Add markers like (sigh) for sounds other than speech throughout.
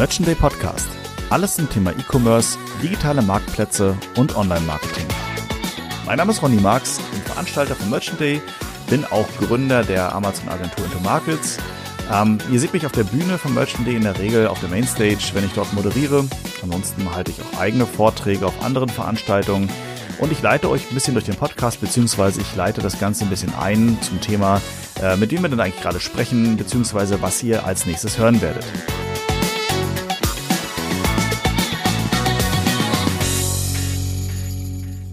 Merchant Day Podcast. Alles zum Thema E-Commerce, digitale Marktplätze und Online-Marketing. Mein Name ist Ronny Marx, bin Veranstalter von Merchant Day, bin auch Gründer der Amazon-Agentur Into Markets. Ähm, ihr seht mich auf der Bühne von Merchant Day in der Regel auf der Mainstage, wenn ich dort moderiere. Ansonsten halte ich auch eigene Vorträge auf anderen Veranstaltungen. Und ich leite euch ein bisschen durch den Podcast, beziehungsweise ich leite das Ganze ein bisschen ein zum Thema, äh, mit wem wir denn eigentlich gerade sprechen, beziehungsweise was ihr als nächstes hören werdet.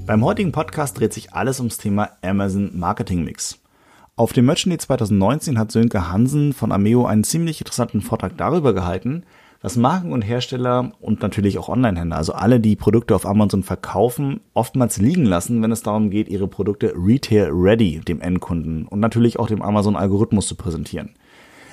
Beim heutigen Podcast dreht sich alles ums Thema Amazon Marketing Mix. Auf dem Merchant Day 2019 hat Sönke Hansen von Ameo einen ziemlich interessanten Vortrag darüber gehalten, was Marken und Hersteller und natürlich auch Onlinehändler, also alle, die Produkte auf Amazon verkaufen, oftmals liegen lassen, wenn es darum geht, ihre Produkte Retail Ready dem Endkunden und natürlich auch dem Amazon-Algorithmus zu präsentieren.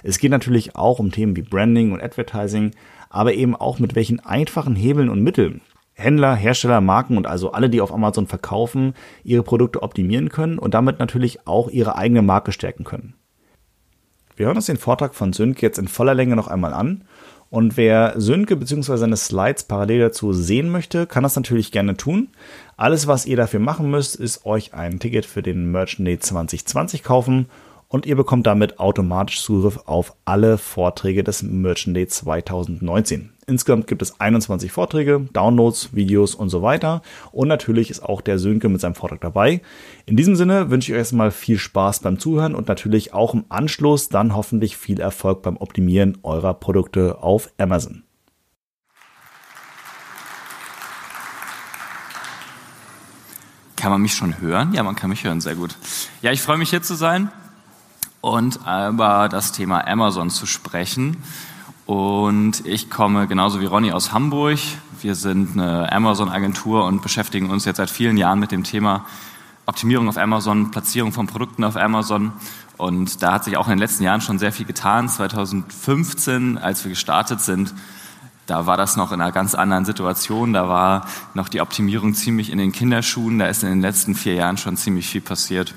Es geht natürlich auch um Themen wie Branding und Advertising, aber eben auch mit welchen einfachen Hebeln und Mitteln Händler, Hersteller, Marken und also alle, die auf Amazon verkaufen, ihre Produkte optimieren können und damit natürlich auch ihre eigene Marke stärken können. Wir hören uns den Vortrag von Sönke jetzt in voller Länge noch einmal an. Und wer Sönke bzw. seine Slides parallel dazu sehen möchte, kann das natürlich gerne tun. Alles, was ihr dafür machen müsst, ist euch ein Ticket für den Merchant Day 2020 kaufen und ihr bekommt damit automatisch Zugriff auf alle Vorträge des Merchant Day 2019. Insgesamt gibt es 21 Vorträge, Downloads, Videos und so weiter. Und natürlich ist auch der Sönke mit seinem Vortrag dabei. In diesem Sinne wünsche ich euch erstmal viel Spaß beim Zuhören und natürlich auch im Anschluss dann hoffentlich viel Erfolg beim Optimieren eurer Produkte auf Amazon. Kann man mich schon hören? Ja, man kann mich hören, sehr gut. Ja, ich freue mich hier zu sein und über das Thema Amazon zu sprechen. Und ich komme genauso wie Ronny aus Hamburg. Wir sind eine Amazon-Agentur und beschäftigen uns jetzt seit vielen Jahren mit dem Thema Optimierung auf Amazon, Platzierung von Produkten auf Amazon. Und da hat sich auch in den letzten Jahren schon sehr viel getan. 2015, als wir gestartet sind, da war das noch in einer ganz anderen Situation. Da war noch die Optimierung ziemlich in den Kinderschuhen. Da ist in den letzten vier Jahren schon ziemlich viel passiert.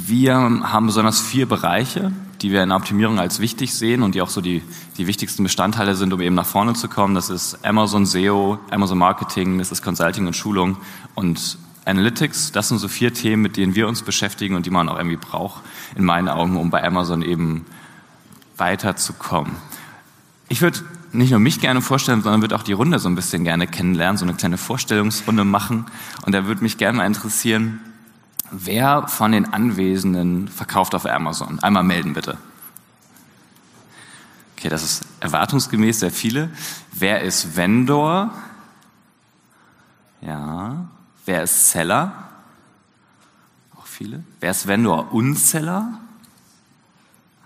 Wir haben besonders vier Bereiche, die wir in der Optimierung als wichtig sehen und die auch so die, die wichtigsten Bestandteile sind, um eben nach vorne zu kommen. Das ist Amazon SEO, Amazon Marketing, das ist Consulting und Schulung und Analytics. Das sind so vier Themen, mit denen wir uns beschäftigen und die man auch irgendwie braucht, in meinen Augen, um bei Amazon eben weiterzukommen. Ich würde nicht nur mich gerne vorstellen, sondern würde auch die Runde so ein bisschen gerne kennenlernen, so eine kleine Vorstellungsrunde machen. Und da würde mich gerne mal interessieren, Wer von den Anwesenden verkauft auf Amazon? Einmal melden bitte. Okay, das ist erwartungsgemäß sehr viele. Wer ist Vendor? Ja. Wer ist Seller? Auch viele. Wer ist Vendor und Seller?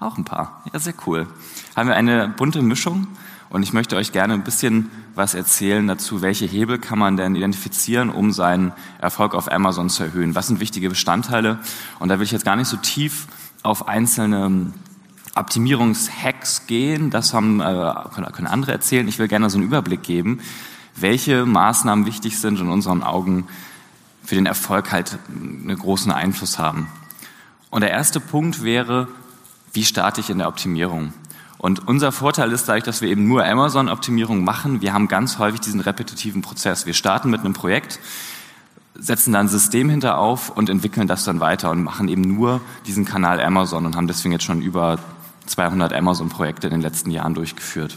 Auch ein paar. Ja, sehr cool. Haben wir eine bunte Mischung und ich möchte euch gerne ein bisschen was erzählen dazu, welche Hebel kann man denn identifizieren, um seinen Erfolg auf Amazon zu erhöhen. Was sind wichtige Bestandteile? Und da will ich jetzt gar nicht so tief auf einzelne Optimierungshacks gehen. Das haben, äh, können andere erzählen. Ich will gerne so einen Überblick geben, welche Maßnahmen wichtig sind und in unseren Augen für den Erfolg halt einen großen Einfluss haben. Und der erste Punkt wäre, wie starte ich in der Optimierung? Und unser Vorteil ist dadurch, dass wir eben nur Amazon-Optimierung machen, wir haben ganz häufig diesen repetitiven Prozess. Wir starten mit einem Projekt, setzen da ein System hinter auf und entwickeln das dann weiter und machen eben nur diesen Kanal Amazon und haben deswegen jetzt schon über 200 Amazon-Projekte in den letzten Jahren durchgeführt.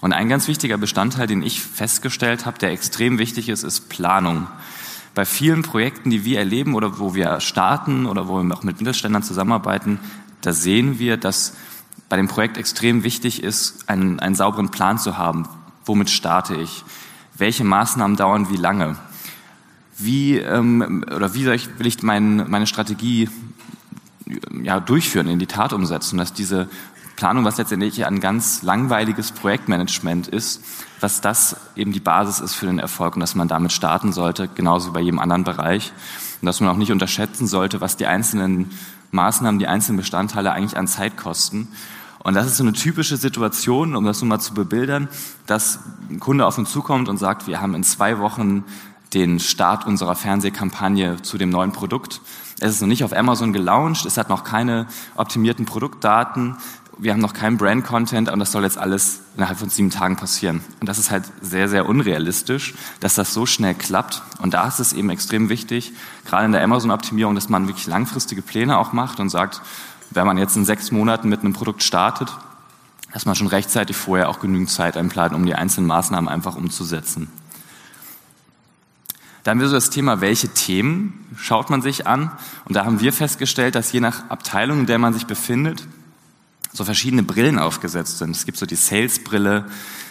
Und ein ganz wichtiger Bestandteil, den ich festgestellt habe, der extrem wichtig ist, ist Planung. Bei vielen Projekten, die wir erleben oder wo wir starten oder wo wir auch mit Mittelständlern zusammenarbeiten, da sehen wir, dass bei dem Projekt extrem wichtig ist, einen, einen sauberen Plan zu haben. Womit starte ich? Welche Maßnahmen dauern wie lange? Wie ähm, oder wie ich, will ich mein, meine Strategie ja, durchführen, in die Tat umsetzen, dass diese Planung, was letztendlich ein ganz langweiliges Projektmanagement ist, dass das eben die Basis ist für den Erfolg und dass man damit starten sollte, genauso wie bei jedem anderen Bereich. Und dass man auch nicht unterschätzen sollte, was die einzelnen Maßnahmen, die einzelnen Bestandteile eigentlich an Zeit kosten und das ist so eine typische Situation, um das nun mal zu bebildern, dass ein Kunde auf uns zukommt und sagt, wir haben in zwei Wochen den Start unserer Fernsehkampagne zu dem neuen Produkt. Es ist noch nicht auf Amazon gelauncht, es hat noch keine optimierten Produktdaten wir haben noch keinen Brand-Content und das soll jetzt alles innerhalb von sieben Tagen passieren. Und das ist halt sehr, sehr unrealistisch, dass das so schnell klappt. Und da ist es eben extrem wichtig, gerade in der Amazon-Optimierung, dass man wirklich langfristige Pläne auch macht und sagt, wenn man jetzt in sechs Monaten mit einem Produkt startet, dass man schon rechtzeitig vorher auch genügend Zeit einplant, um die einzelnen Maßnahmen einfach umzusetzen. Da haben wir so das Thema, welche Themen schaut man sich an. Und da haben wir festgestellt, dass je nach Abteilung, in der man sich befindet, so verschiedene Brillen aufgesetzt sind. Es gibt so die Sales-Brille,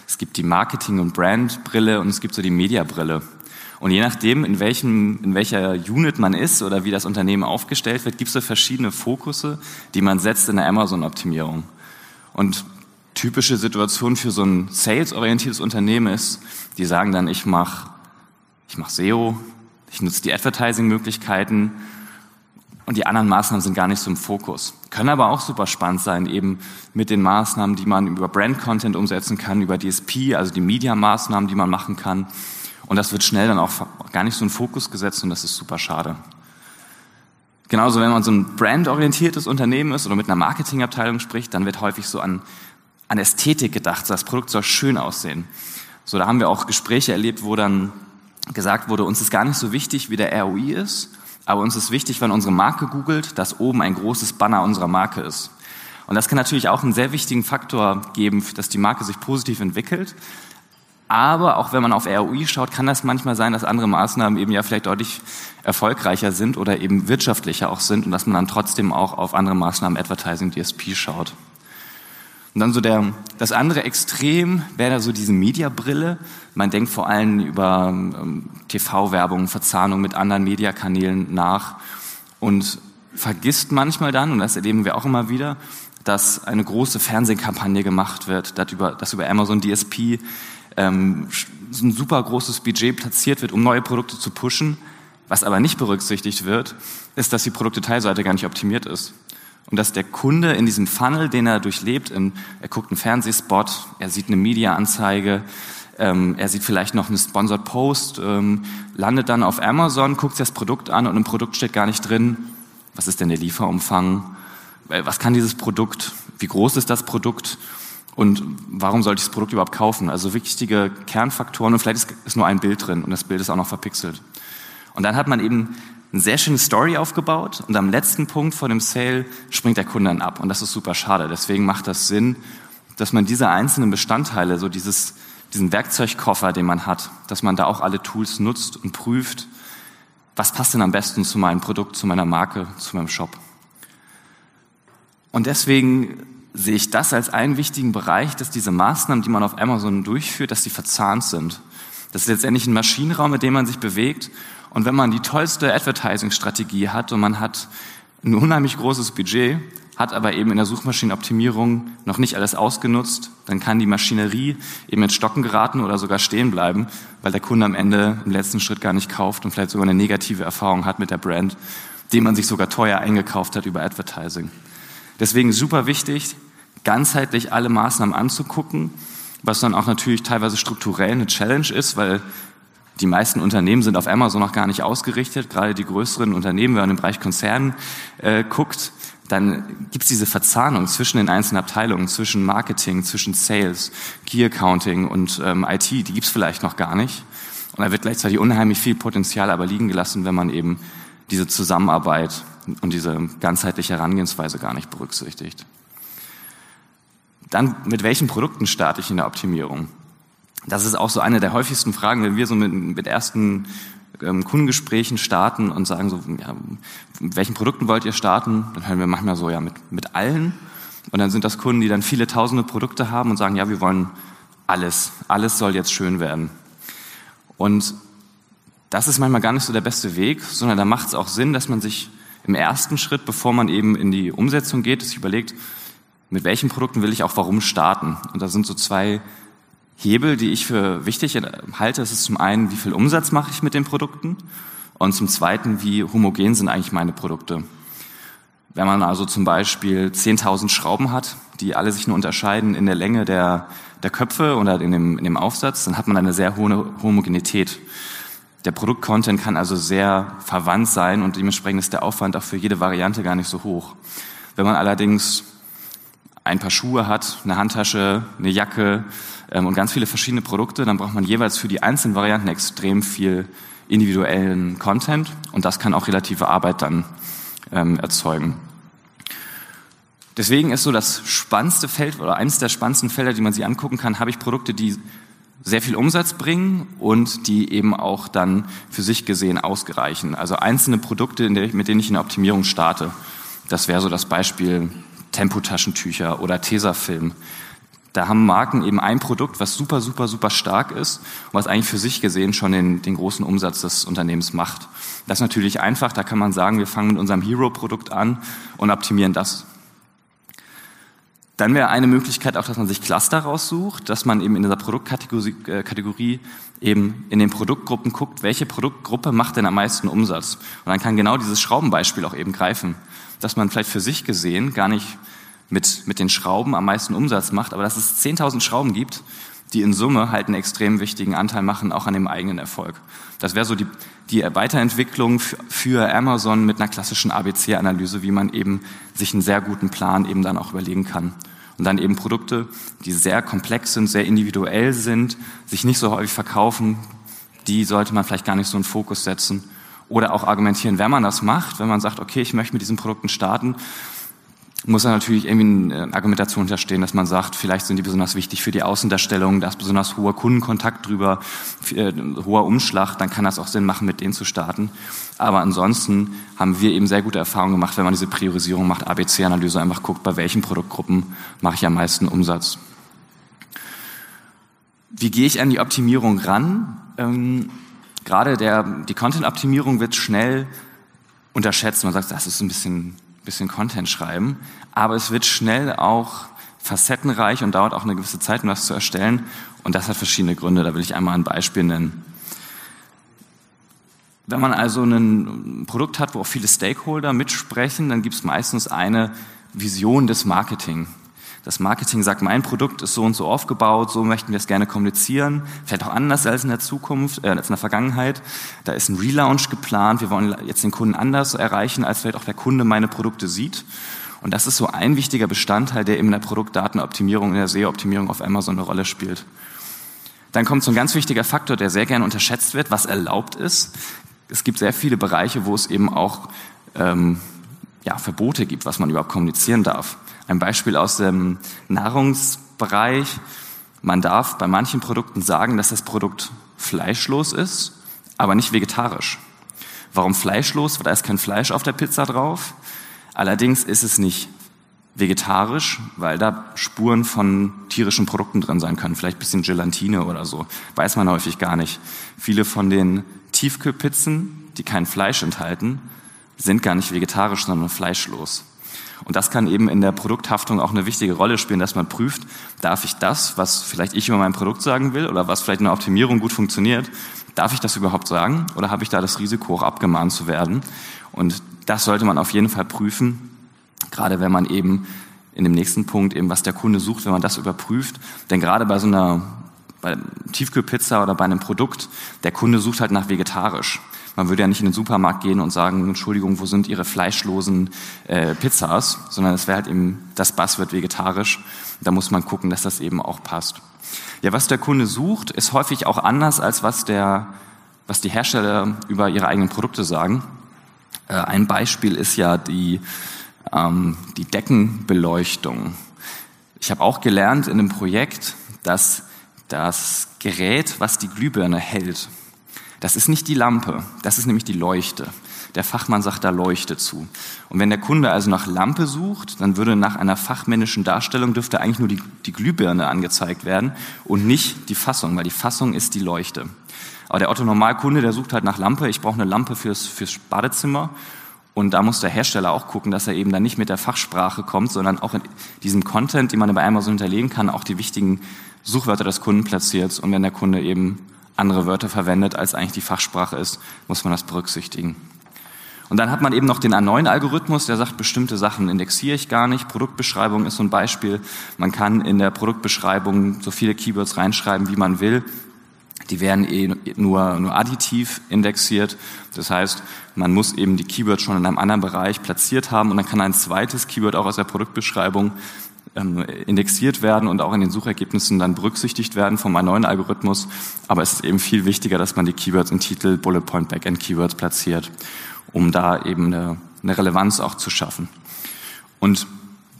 es gibt die Marketing- und Brand-Brille und es gibt so die Media-Brille. Und je nachdem, in, welchem, in welcher Unit man ist oder wie das Unternehmen aufgestellt wird, gibt es verschiedene Fokusse, die man setzt in der Amazon-Optimierung. Und typische Situation für so ein sales-orientiertes Unternehmen ist, die sagen dann, ich mache ich mach SEO, ich nutze die Advertising-Möglichkeiten und die anderen Maßnahmen sind gar nicht so im Fokus. Können aber auch super spannend sein, eben mit den Maßnahmen, die man über Brand-Content umsetzen kann, über DSP, also die Media-Maßnahmen, die man machen kann. Und das wird schnell dann auch gar nicht so in Fokus gesetzt und das ist super schade. Genauso, wenn man so ein brandorientiertes Unternehmen ist oder mit einer Marketingabteilung spricht, dann wird häufig so an, an Ästhetik gedacht. Das Produkt soll schön aussehen. So, da haben wir auch Gespräche erlebt, wo dann gesagt wurde, uns ist gar nicht so wichtig, wie der ROI ist, aber uns ist wichtig, wenn unsere Marke googelt, dass oben ein großes Banner unserer Marke ist. Und das kann natürlich auch einen sehr wichtigen Faktor geben, dass die Marke sich positiv entwickelt. Aber auch wenn man auf ROI schaut, kann das manchmal sein, dass andere Maßnahmen eben ja vielleicht deutlich erfolgreicher sind oder eben wirtschaftlicher auch sind und dass man dann trotzdem auch auf andere Maßnahmen, Advertising, DSP schaut. Und dann so der, das andere Extrem wäre da so diese Mediabrille. Man denkt vor allem über ähm, TV-Werbung, Verzahnung mit anderen Mediakanälen nach und vergisst manchmal dann, und das erleben wir auch immer wieder, dass eine große Fernsehkampagne gemacht wird, dass über, dass über Amazon DSP ähm, ein super großes Budget platziert wird, um neue Produkte zu pushen. Was aber nicht berücksichtigt wird, ist, dass die Produkteteilseite gar nicht optimiert ist. Und dass der Kunde in diesem Funnel, den er durchlebt, in, er guckt einen Fernsehspot, er sieht eine Media-Anzeige, ähm, er sieht vielleicht noch einen Sponsored Post, ähm, landet dann auf Amazon, guckt sich das Produkt an und im Produkt steht gar nicht drin, was ist denn der Lieferumfang, äh, was kann dieses Produkt, wie groß ist das Produkt und warum sollte ich das Produkt überhaupt kaufen? Also wichtige Kernfaktoren und vielleicht ist, ist nur ein Bild drin und das Bild ist auch noch verpixelt. Und dann hat man eben eine sehr schöne Story aufgebaut und am letzten Punkt vor dem Sale springt der Kunde dann ab und das ist super schade. Deswegen macht das Sinn, dass man diese einzelnen Bestandteile, so dieses, diesen Werkzeugkoffer, den man hat, dass man da auch alle Tools nutzt und prüft, was passt denn am besten zu meinem Produkt, zu meiner Marke, zu meinem Shop. Und deswegen sehe ich das als einen wichtigen Bereich, dass diese Maßnahmen, die man auf Amazon durchführt, dass die verzahnt sind. Das ist letztendlich ein Maschinenraum, mit dem man sich bewegt und wenn man die tollste Advertising-Strategie hat und man hat ein unheimlich großes Budget, hat aber eben in der Suchmaschinenoptimierung noch nicht alles ausgenutzt, dann kann die Maschinerie eben ins Stocken geraten oder sogar stehen bleiben, weil der Kunde am Ende im letzten Schritt gar nicht kauft und vielleicht sogar eine negative Erfahrung hat mit der Brand, die man sich sogar teuer eingekauft hat über Advertising. Deswegen super wichtig, ganzheitlich alle Maßnahmen anzugucken, was dann auch natürlich teilweise strukturell eine Challenge ist, weil die meisten Unternehmen sind auf Amazon noch gar nicht ausgerichtet, gerade die größeren Unternehmen, wenn man im Bereich Konzernen äh, guckt, dann gibt es diese Verzahnung zwischen den einzelnen Abteilungen, zwischen Marketing, zwischen Sales, Key Accounting und ähm, IT, die gibt es vielleicht noch gar nicht. Und da wird gleichzeitig unheimlich viel Potenzial aber liegen gelassen, wenn man eben diese Zusammenarbeit und diese ganzheitliche Herangehensweise gar nicht berücksichtigt. Dann, mit welchen Produkten starte ich in der Optimierung? Das ist auch so eine der häufigsten Fragen, wenn wir so mit, mit ersten ähm, Kundengesprächen starten und sagen so, ja, mit welchen Produkten wollt ihr starten? Dann hören wir manchmal so, ja, mit, mit allen. Und dann sind das Kunden, die dann viele tausende Produkte haben und sagen, ja, wir wollen alles. Alles soll jetzt schön werden. Und das ist manchmal gar nicht so der beste Weg, sondern da macht es auch Sinn, dass man sich im ersten Schritt, bevor man eben in die Umsetzung geht, sich überlegt, mit welchen Produkten will ich auch warum starten. Und da sind so zwei Hebel, die ich für wichtig halte, ist zum einen, wie viel Umsatz mache ich mit den Produkten und zum zweiten, wie homogen sind eigentlich meine Produkte. Wenn man also zum Beispiel 10.000 Schrauben hat, die alle sich nur unterscheiden in der Länge der, der Köpfe oder in dem, in dem Aufsatz, dann hat man eine sehr hohe Homogenität. Der Produktcontent kann also sehr verwandt sein und dementsprechend ist der Aufwand auch für jede Variante gar nicht so hoch. Wenn man allerdings ein paar Schuhe hat, eine Handtasche, eine Jacke ähm, und ganz viele verschiedene Produkte, dann braucht man jeweils für die einzelnen Varianten extrem viel individuellen Content und das kann auch relative Arbeit dann ähm, erzeugen. Deswegen ist so das spannendste Feld oder eines der spannendsten Felder, die man sich angucken kann, habe ich Produkte, die sehr viel Umsatz bringen und die eben auch dann für sich gesehen ausgereichen. Also einzelne Produkte, mit denen ich in der Optimierung starte. Das wäre so das Beispiel Tempotaschentücher oder Tesafilm. Da haben Marken eben ein Produkt, was super, super, super stark ist und was eigentlich für sich gesehen schon den, den großen Umsatz des Unternehmens macht. Das ist natürlich einfach, da kann man sagen, wir fangen mit unserem Hero-Produkt an und optimieren das. Dann wäre eine Möglichkeit auch, dass man sich Cluster raussucht, dass man eben in dieser Produktkategorie äh, eben in den Produktgruppen guckt, welche Produktgruppe macht denn am meisten Umsatz. Und dann kann genau dieses Schraubenbeispiel auch eben greifen, dass man vielleicht für sich gesehen gar nicht mit, mit den Schrauben am meisten Umsatz macht, aber dass es 10.000 Schrauben gibt, die in Summe halt einen extrem wichtigen Anteil machen, auch an dem eigenen Erfolg. Das wäre so die, die Weiterentwicklung für Amazon mit einer klassischen ABC-Analyse, wie man eben sich einen sehr guten Plan eben dann auch überlegen kann. Und dann eben Produkte, die sehr komplex sind, sehr individuell sind, sich nicht so häufig verkaufen, die sollte man vielleicht gar nicht so einen Fokus setzen. Oder auch argumentieren, wenn man das macht, wenn man sagt, okay, ich möchte mit diesen Produkten starten, muss da natürlich irgendwie eine Argumentation hinterstehen, dass man sagt, vielleicht sind die besonders wichtig für die Außendarstellung, da ist besonders hoher Kundenkontakt drüber, äh, hoher Umschlag, dann kann das auch Sinn machen, mit denen zu starten. Aber ansonsten haben wir eben sehr gute Erfahrungen gemacht, wenn man diese Priorisierung macht, ABC-Analyse, einfach guckt, bei welchen Produktgruppen mache ich am meisten Umsatz. Wie gehe ich an die Optimierung ran? Ähm, gerade der, die Content-Optimierung wird schnell unterschätzt. Man sagt, das ist ein bisschen bisschen Content schreiben, aber es wird schnell auch facettenreich und dauert auch eine gewisse Zeit, um das zu erstellen. Und das hat verschiedene Gründe. Da will ich einmal ein Beispiel nennen. Wenn man also ein Produkt hat, wo auch viele Stakeholder mitsprechen, dann gibt es meistens eine Vision des Marketing. Das Marketing sagt, mein Produkt ist so und so aufgebaut, so möchten wir es gerne kommunizieren. Vielleicht auch anders als in der Zukunft, äh, als in der Vergangenheit. Da ist ein Relaunch geplant. Wir wollen jetzt den Kunden anders erreichen, als vielleicht auch der Kunde meine Produkte sieht. Und das ist so ein wichtiger Bestandteil, der eben in der Produktdatenoptimierung, in der SEO-Optimierung auf Amazon eine Rolle spielt. Dann kommt so ein ganz wichtiger Faktor, der sehr gerne unterschätzt wird, was erlaubt ist. Es gibt sehr viele Bereiche, wo es eben auch ähm, ja, Verbote gibt, was man überhaupt kommunizieren darf. Ein Beispiel aus dem Nahrungsbereich. Man darf bei manchen Produkten sagen, dass das Produkt fleischlos ist, aber nicht vegetarisch. Warum fleischlos? Weil da ist kein Fleisch auf der Pizza drauf. Allerdings ist es nicht vegetarisch, weil da Spuren von tierischen Produkten drin sein können. Vielleicht bisschen Gelatine oder so. Weiß man häufig gar nicht. Viele von den Tiefkühlpizzen, die kein Fleisch enthalten, sind gar nicht vegetarisch, sondern fleischlos. Und das kann eben in der Produkthaftung auch eine wichtige Rolle spielen, dass man prüft, darf ich das, was vielleicht ich über mein Produkt sagen will oder was vielleicht in der Optimierung gut funktioniert, darf ich das überhaupt sagen oder habe ich da das Risiko, auch abgemahnt zu werden? Und das sollte man auf jeden Fall prüfen, gerade wenn man eben in dem nächsten Punkt eben, was der Kunde sucht, wenn man das überprüft. Denn gerade bei so einer bei Tiefkühlpizza oder bei einem Produkt, der Kunde sucht halt nach vegetarisch. Man würde ja nicht in den Supermarkt gehen und sagen, Entschuldigung, wo sind Ihre fleischlosen äh, Pizzas, sondern es wäre halt eben, das Bass wird vegetarisch. Da muss man gucken, dass das eben auch passt. Ja, was der Kunde sucht, ist häufig auch anders, als was, der, was die Hersteller über ihre eigenen Produkte sagen. Äh, ein Beispiel ist ja die, ähm, die Deckenbeleuchtung. Ich habe auch gelernt in einem Projekt, dass das Gerät, was die Glühbirne hält, das ist nicht die Lampe, das ist nämlich die Leuchte. Der Fachmann sagt da Leuchte zu. Und wenn der Kunde also nach Lampe sucht, dann würde nach einer fachmännischen Darstellung dürfte eigentlich nur die, die Glühbirne angezeigt werden und nicht die Fassung, weil die Fassung ist die Leuchte. Aber der Otto Normalkunde, der sucht halt nach Lampe. Ich brauche eine Lampe fürs, fürs Badezimmer. Und da muss der Hersteller auch gucken, dass er eben dann nicht mit der Fachsprache kommt, sondern auch in diesem Content, den man bei Amazon hinterlegen kann, auch die wichtigen Suchwörter des Kunden platziert. Und wenn der Kunde eben andere Wörter verwendet, als eigentlich die Fachsprache ist, muss man das berücksichtigen. Und dann hat man eben noch den A9-Algorithmus, der sagt, bestimmte Sachen indexiere ich gar nicht. Produktbeschreibung ist so ein Beispiel. Man kann in der Produktbeschreibung so viele Keywords reinschreiben, wie man will. Die werden eh nur, nur additiv indexiert. Das heißt, man muss eben die Keywords schon in einem anderen Bereich platziert haben und dann kann ein zweites Keyword auch aus der Produktbeschreibung indexiert werden und auch in den Suchergebnissen dann berücksichtigt werden vom neuen Algorithmus. Aber es ist eben viel wichtiger, dass man die Keywords im Titel Bullet Point Backend Keywords platziert, um da eben eine, eine Relevanz auch zu schaffen. Und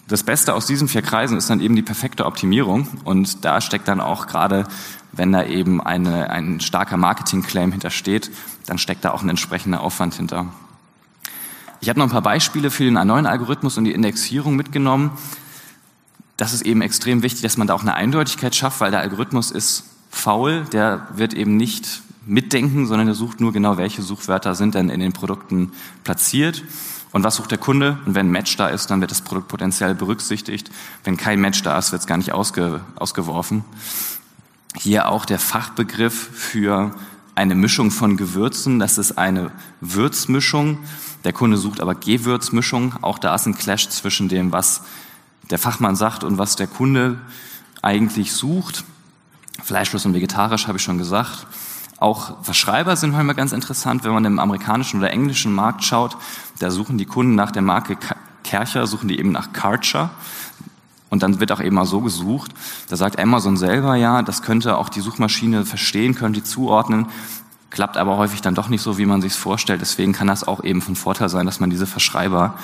das Beste aus diesen vier Kreisen ist dann eben die perfekte Optimierung. Und da steckt dann auch gerade, wenn da eben eine, ein starker Marketing-Claim hintersteht, dann steckt da auch ein entsprechender Aufwand hinter. Ich habe noch ein paar Beispiele für den neuen Algorithmus und die Indexierung mitgenommen. Das ist eben extrem wichtig, dass man da auch eine Eindeutigkeit schafft, weil der Algorithmus ist faul, der wird eben nicht mitdenken, sondern der sucht nur genau, welche Suchwörter sind denn in den Produkten platziert und was sucht der Kunde. Und wenn ein Match da ist, dann wird das Produkt potenziell berücksichtigt. Wenn kein Match da ist, wird es gar nicht ausge, ausgeworfen. Hier auch der Fachbegriff für eine Mischung von Gewürzen. Das ist eine Würzmischung. Der Kunde sucht aber Gewürzmischung. Auch da ist ein Clash zwischen dem, was der Fachmann sagt und was der Kunde eigentlich sucht. Fleischlos und vegetarisch habe ich schon gesagt. Auch Verschreiber sind manchmal ganz interessant, wenn man im amerikanischen oder englischen Markt schaut. Da suchen die Kunden nach der Marke Kercher, suchen die eben nach Karcher. Und dann wird auch eben mal so gesucht. Da sagt Amazon selber, ja, das könnte auch die Suchmaschine verstehen, könnte zuordnen klappt aber häufig dann doch nicht so, wie man sich vorstellt. Deswegen kann das auch eben von Vorteil sein, dass man diese Verschreiber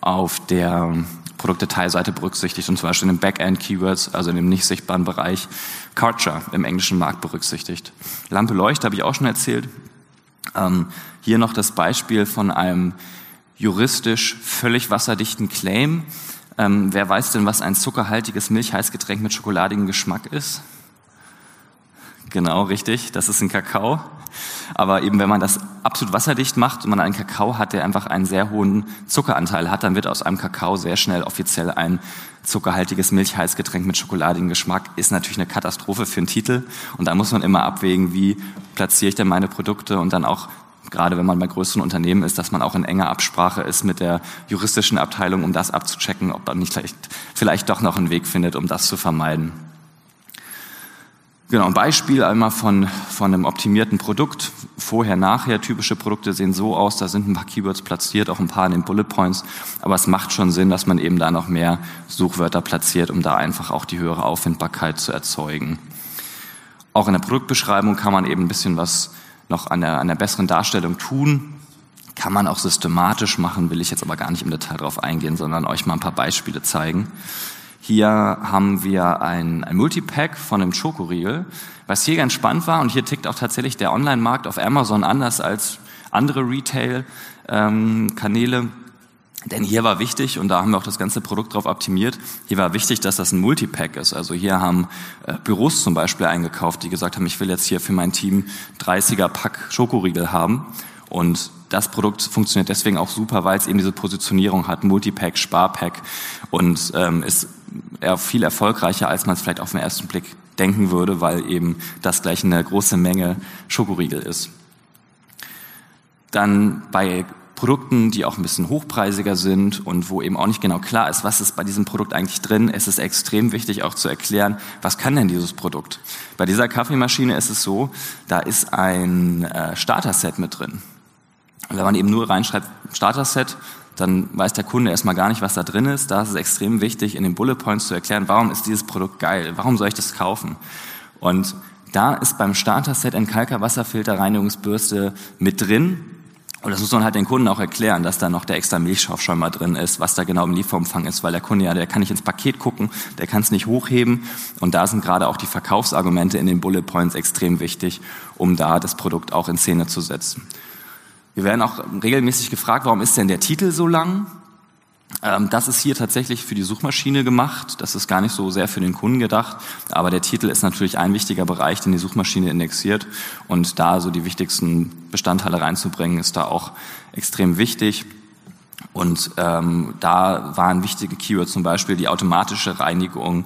auf der Produktdetailseite berücksichtigt und zum Beispiel in den Backend-Keywords, also in dem nicht sichtbaren Bereich, Karcher im englischen Markt berücksichtigt. Lampe Leucht habe ich auch schon erzählt. Ähm, hier noch das Beispiel von einem juristisch völlig wasserdichten Claim. Ähm, wer weiß denn, was ein zuckerhaltiges Milchheißgetränk mit schokoladigem Geschmack ist? Genau, richtig. Das ist ein Kakao. Aber eben, wenn man das absolut wasserdicht macht und man einen Kakao hat, der einfach einen sehr hohen Zuckeranteil hat, dann wird aus einem Kakao sehr schnell offiziell ein zuckerhaltiges Milchheißgetränk mit schokoladigem Geschmack. Ist natürlich eine Katastrophe für einen Titel. Und da muss man immer abwägen, wie platziere ich denn meine Produkte und dann auch gerade wenn man bei größeren Unternehmen ist, dass man auch in enger Absprache ist mit der juristischen Abteilung, um das abzuchecken, ob man nicht vielleicht, vielleicht doch noch einen Weg findet, um das zu vermeiden. Genau, ein Beispiel einmal von, von einem optimierten Produkt. Vorher, nachher. Typische Produkte sehen so aus, da sind ein paar Keywords platziert, auch ein paar in den Bullet Points. Aber es macht schon Sinn, dass man eben da noch mehr Suchwörter platziert, um da einfach auch die höhere Auffindbarkeit zu erzeugen. Auch in der Produktbeschreibung kann man eben ein bisschen was noch an der, an der besseren Darstellung tun. Kann man auch systematisch machen, will ich jetzt aber gar nicht im Detail drauf eingehen, sondern euch mal ein paar Beispiele zeigen. Hier haben wir ein, ein Multipack von einem Schokoriegel, was hier ganz spannend war und hier tickt auch tatsächlich der Online-Markt auf Amazon anders als andere Retail-Kanäle. Ähm, denn hier war wichtig, und da haben wir auch das ganze Produkt drauf optimiert, hier war wichtig, dass das ein Multipack ist. Also hier haben äh, Büros zum Beispiel eingekauft, die gesagt haben, ich will jetzt hier für mein Team 30er Pack Schokoriegel haben. Und das Produkt funktioniert deswegen auch super, weil es eben diese Positionierung hat, Multipack, Sparpack und ähm, ist eher viel erfolgreicher, als man es vielleicht auf den ersten Blick denken würde, weil eben das gleich eine große Menge Schokoriegel ist. Dann bei Produkten, die auch ein bisschen hochpreisiger sind und wo eben auch nicht genau klar ist, was ist bei diesem Produkt eigentlich drin, ist es extrem wichtig auch zu erklären, was kann denn dieses Produkt. Bei dieser Kaffeemaschine ist es so, da ist ein äh, Starter-Set mit drin. Und wenn man eben nur reinschreibt Starter-Set, dann weiß der Kunde erstmal gar nicht, was da drin ist. Da ist es extrem wichtig, in den Bullet Points zu erklären, warum ist dieses Produkt geil, warum soll ich das kaufen. Und da ist beim Starter-Set ein Kalker-Wasserfilter-Reinigungsbürste mit drin. Und das muss man halt den Kunden auch erklären, dass da noch der extra Milchschaufschäumer drin ist, was da genau im Lieferumfang ist, weil der Kunde ja, der kann nicht ins Paket gucken, der kann es nicht hochheben. Und da sind gerade auch die Verkaufsargumente in den Bullet Points extrem wichtig, um da das Produkt auch in Szene zu setzen. Wir werden auch regelmäßig gefragt, warum ist denn der Titel so lang? Ähm, das ist hier tatsächlich für die Suchmaschine gemacht. Das ist gar nicht so sehr für den Kunden gedacht. Aber der Titel ist natürlich ein wichtiger Bereich, den die Suchmaschine indexiert. Und da so die wichtigsten Bestandteile reinzubringen, ist da auch extrem wichtig. Und ähm, da waren wichtige Keywords zum Beispiel die automatische Reinigung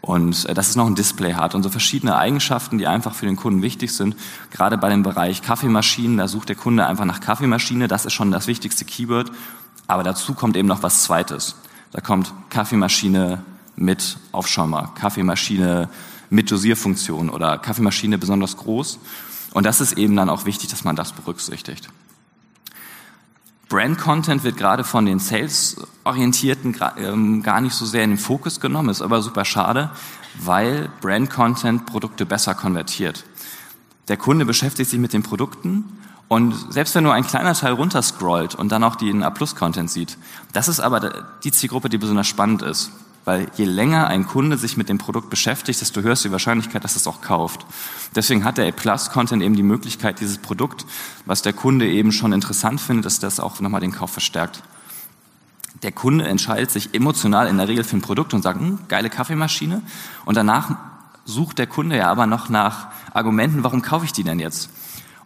und äh, dass es noch ein Display hat und so verschiedene Eigenschaften, die einfach für den Kunden wichtig sind. Gerade bei dem Bereich Kaffeemaschinen, da sucht der Kunde einfach nach Kaffeemaschine, das ist schon das wichtigste Keyword. Aber dazu kommt eben noch was Zweites. Da kommt Kaffeemaschine mit Aufschäumer, Kaffeemaschine mit Dosierfunktion oder Kaffeemaschine besonders groß. Und das ist eben dann auch wichtig, dass man das berücksichtigt. Brand Content wird gerade von den Sales-Orientierten ähm, gar nicht so sehr in den Fokus genommen, ist aber super schade, weil Brand Content Produkte besser konvertiert. Der Kunde beschäftigt sich mit den Produkten und selbst wenn nur ein kleiner Teil runterscrollt und dann auch den A-Plus-Content sieht, das ist aber die Zielgruppe, die besonders spannend ist. Weil je länger ein Kunde sich mit dem Produkt beschäftigt, desto höher ist die Wahrscheinlichkeit, dass es auch kauft. Deswegen hat der A-Plus-Content eben die Möglichkeit, dieses Produkt, was der Kunde eben schon interessant findet, dass das auch nochmal den Kauf verstärkt. Der Kunde entscheidet sich emotional in der Regel für ein Produkt und sagt, hm, geile Kaffeemaschine. Und danach sucht der Kunde ja aber noch nach Argumenten, warum kaufe ich die denn jetzt?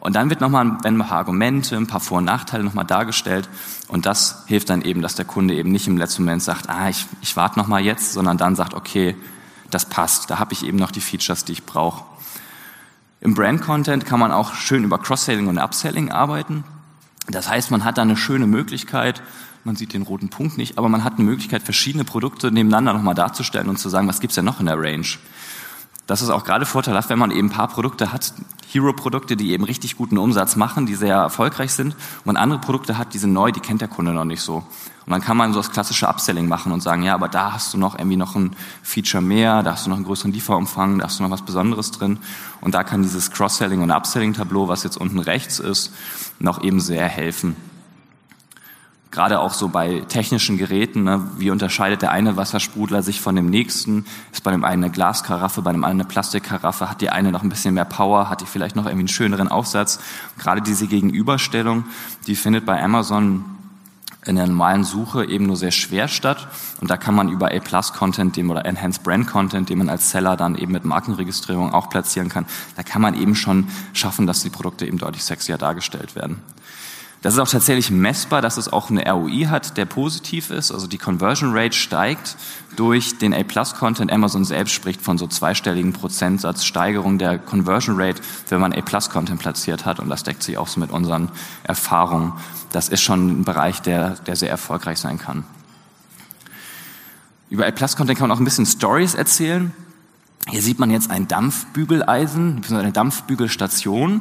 Und dann wird nochmal ein paar Argumente, ein paar Vor- und Nachteile nochmal dargestellt. Und das hilft dann eben, dass der Kunde eben nicht im letzten Moment sagt, ah, ich, ich warte nochmal jetzt, sondern dann sagt, okay, das passt, da habe ich eben noch die Features, die ich brauche. Im Brand-Content kann man auch schön über Cross-Selling und Upselling arbeiten. Das heißt, man hat da eine schöne Möglichkeit, man sieht den roten Punkt nicht, aber man hat eine Möglichkeit, verschiedene Produkte nebeneinander nochmal darzustellen und zu sagen, was gibt's denn noch in der Range? Das ist auch gerade vorteilhaft, wenn man eben ein paar Produkte hat, Hero-Produkte, die eben richtig guten Umsatz machen, die sehr erfolgreich sind, und andere Produkte hat, die sind neu, die kennt der Kunde noch nicht so. Und dann kann man so das klassische Upselling machen und sagen, ja, aber da hast du noch irgendwie noch ein Feature mehr, da hast du noch einen größeren Lieferumfang, da hast du noch was Besonderes drin. Und da kann dieses Cross-Selling und Upselling-Tableau, was jetzt unten rechts ist, noch eben sehr helfen gerade auch so bei technischen Geräten, ne, wie unterscheidet der eine Wassersprudler sich von dem nächsten? Ist bei dem einen eine Glaskaraffe, bei dem anderen eine Plastikkaraffe? Hat die eine noch ein bisschen mehr Power? Hat die vielleicht noch irgendwie einen schöneren Aufsatz? Gerade diese Gegenüberstellung, die findet bei Amazon in der normalen Suche eben nur sehr schwer statt. Und da kann man über A-Plus-Content dem oder Enhanced Brand Content, den man als Seller dann eben mit Markenregistrierung auch platzieren kann, da kann man eben schon schaffen, dass die Produkte eben deutlich sexier dargestellt werden. Das ist auch tatsächlich messbar, dass es auch eine ROI hat, der positiv ist. Also die Conversion Rate steigt durch den A-Plus-Content. Amazon selbst spricht von so zweistelligen Prozentsatz Steigerung der Conversion Rate, wenn man A-Plus-Content platziert hat. Und das deckt sich auch so mit unseren Erfahrungen. Das ist schon ein Bereich, der, der sehr erfolgreich sein kann. Über A-Plus-Content kann man auch ein bisschen Stories erzählen. Hier sieht man jetzt ein Dampfbügeleisen, eine Dampfbügelstation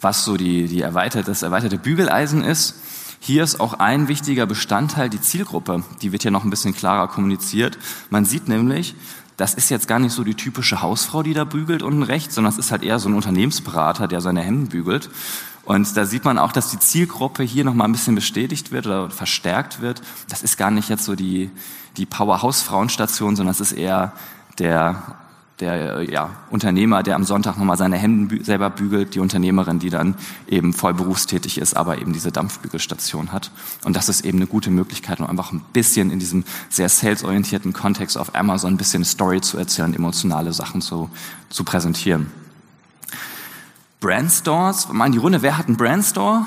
was so die, die erweiterte, das erweiterte Bügeleisen ist. Hier ist auch ein wichtiger Bestandteil die Zielgruppe. Die wird hier noch ein bisschen klarer kommuniziert. Man sieht nämlich, das ist jetzt gar nicht so die typische Hausfrau, die da bügelt unten rechts, sondern es ist halt eher so ein Unternehmensberater, der seine Hemden bügelt. Und da sieht man auch, dass die Zielgruppe hier nochmal ein bisschen bestätigt wird oder verstärkt wird. Das ist gar nicht jetzt so die, die Powerhouse-Frauenstation, sondern es ist eher der der ja, Unternehmer, der am Sonntag nochmal seine Hemden selber bügelt, die Unternehmerin, die dann eben voll berufstätig ist, aber eben diese Dampfbügelstation hat. Und das ist eben eine gute Möglichkeit, um einfach ein bisschen in diesem sehr salesorientierten Kontext auf Amazon ein bisschen Story zu erzählen, emotionale Sachen zu, zu präsentieren. Brandstores, mal in die Runde, wer hat einen Brandstore?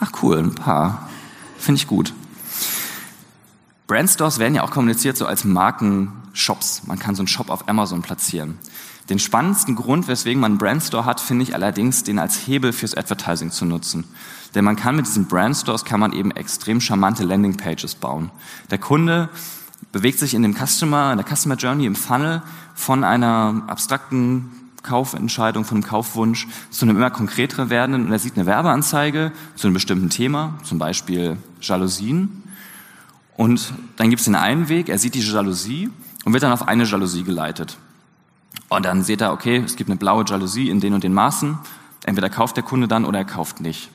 Ach cool, ein paar. Finde ich gut. Brandstores werden ja auch kommuniziert so als Marken Shops. Man kann so einen Shop auf Amazon platzieren. Den spannendsten Grund, weswegen man einen Brandstore hat, finde ich allerdings, den als Hebel fürs Advertising zu nutzen. Denn man kann mit diesen Brandstores kann man eben extrem charmante Landingpages bauen. Der Kunde bewegt sich in dem Customer, in der Customer Journey im Funnel von einer abstrakten Kaufentscheidung, von einem Kaufwunsch zu einem immer konkreteren werdenden und er sieht eine Werbeanzeige zu einem bestimmten Thema, zum Beispiel Jalousien. Und dann gibt es den einen Weg, er sieht die Jalousie und wird dann auf eine Jalousie geleitet. Und dann seht er, okay, es gibt eine blaue Jalousie in den und den Maßen. Entweder kauft der Kunde dann oder er kauft nicht.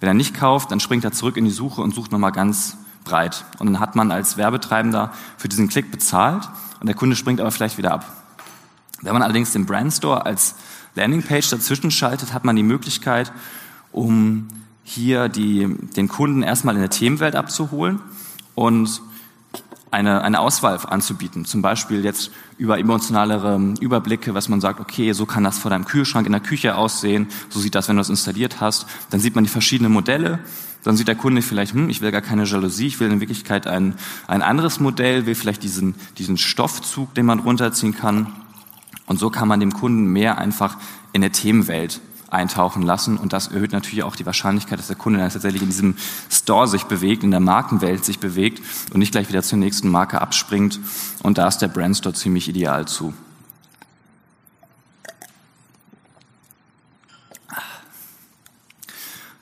Wenn er nicht kauft, dann springt er zurück in die Suche und sucht nochmal ganz breit. Und dann hat man als Werbetreibender für diesen Klick bezahlt und der Kunde springt aber vielleicht wieder ab. Wenn man allerdings den Brandstore als Landingpage dazwischen schaltet, hat man die Möglichkeit, um hier die, den Kunden erstmal in der Themenwelt abzuholen und eine, eine Auswahl anzubieten. Zum Beispiel jetzt über emotionalere Überblicke, was man sagt, okay, so kann das vor deinem Kühlschrank in der Küche aussehen, so sieht das, wenn du das installiert hast. Dann sieht man die verschiedenen Modelle. Dann sieht der Kunde vielleicht, hm, ich will gar keine Jalousie, ich will in Wirklichkeit ein, ein anderes Modell, will vielleicht diesen, diesen Stoffzug, den man runterziehen kann. Und so kann man dem Kunden mehr einfach in der Themenwelt eintauchen lassen. Und das erhöht natürlich auch die Wahrscheinlichkeit, dass der Kunde dann tatsächlich in diesem Store sich bewegt, in der Markenwelt sich bewegt und nicht gleich wieder zur nächsten Marke abspringt. Und da ist der Brandstore ziemlich ideal zu.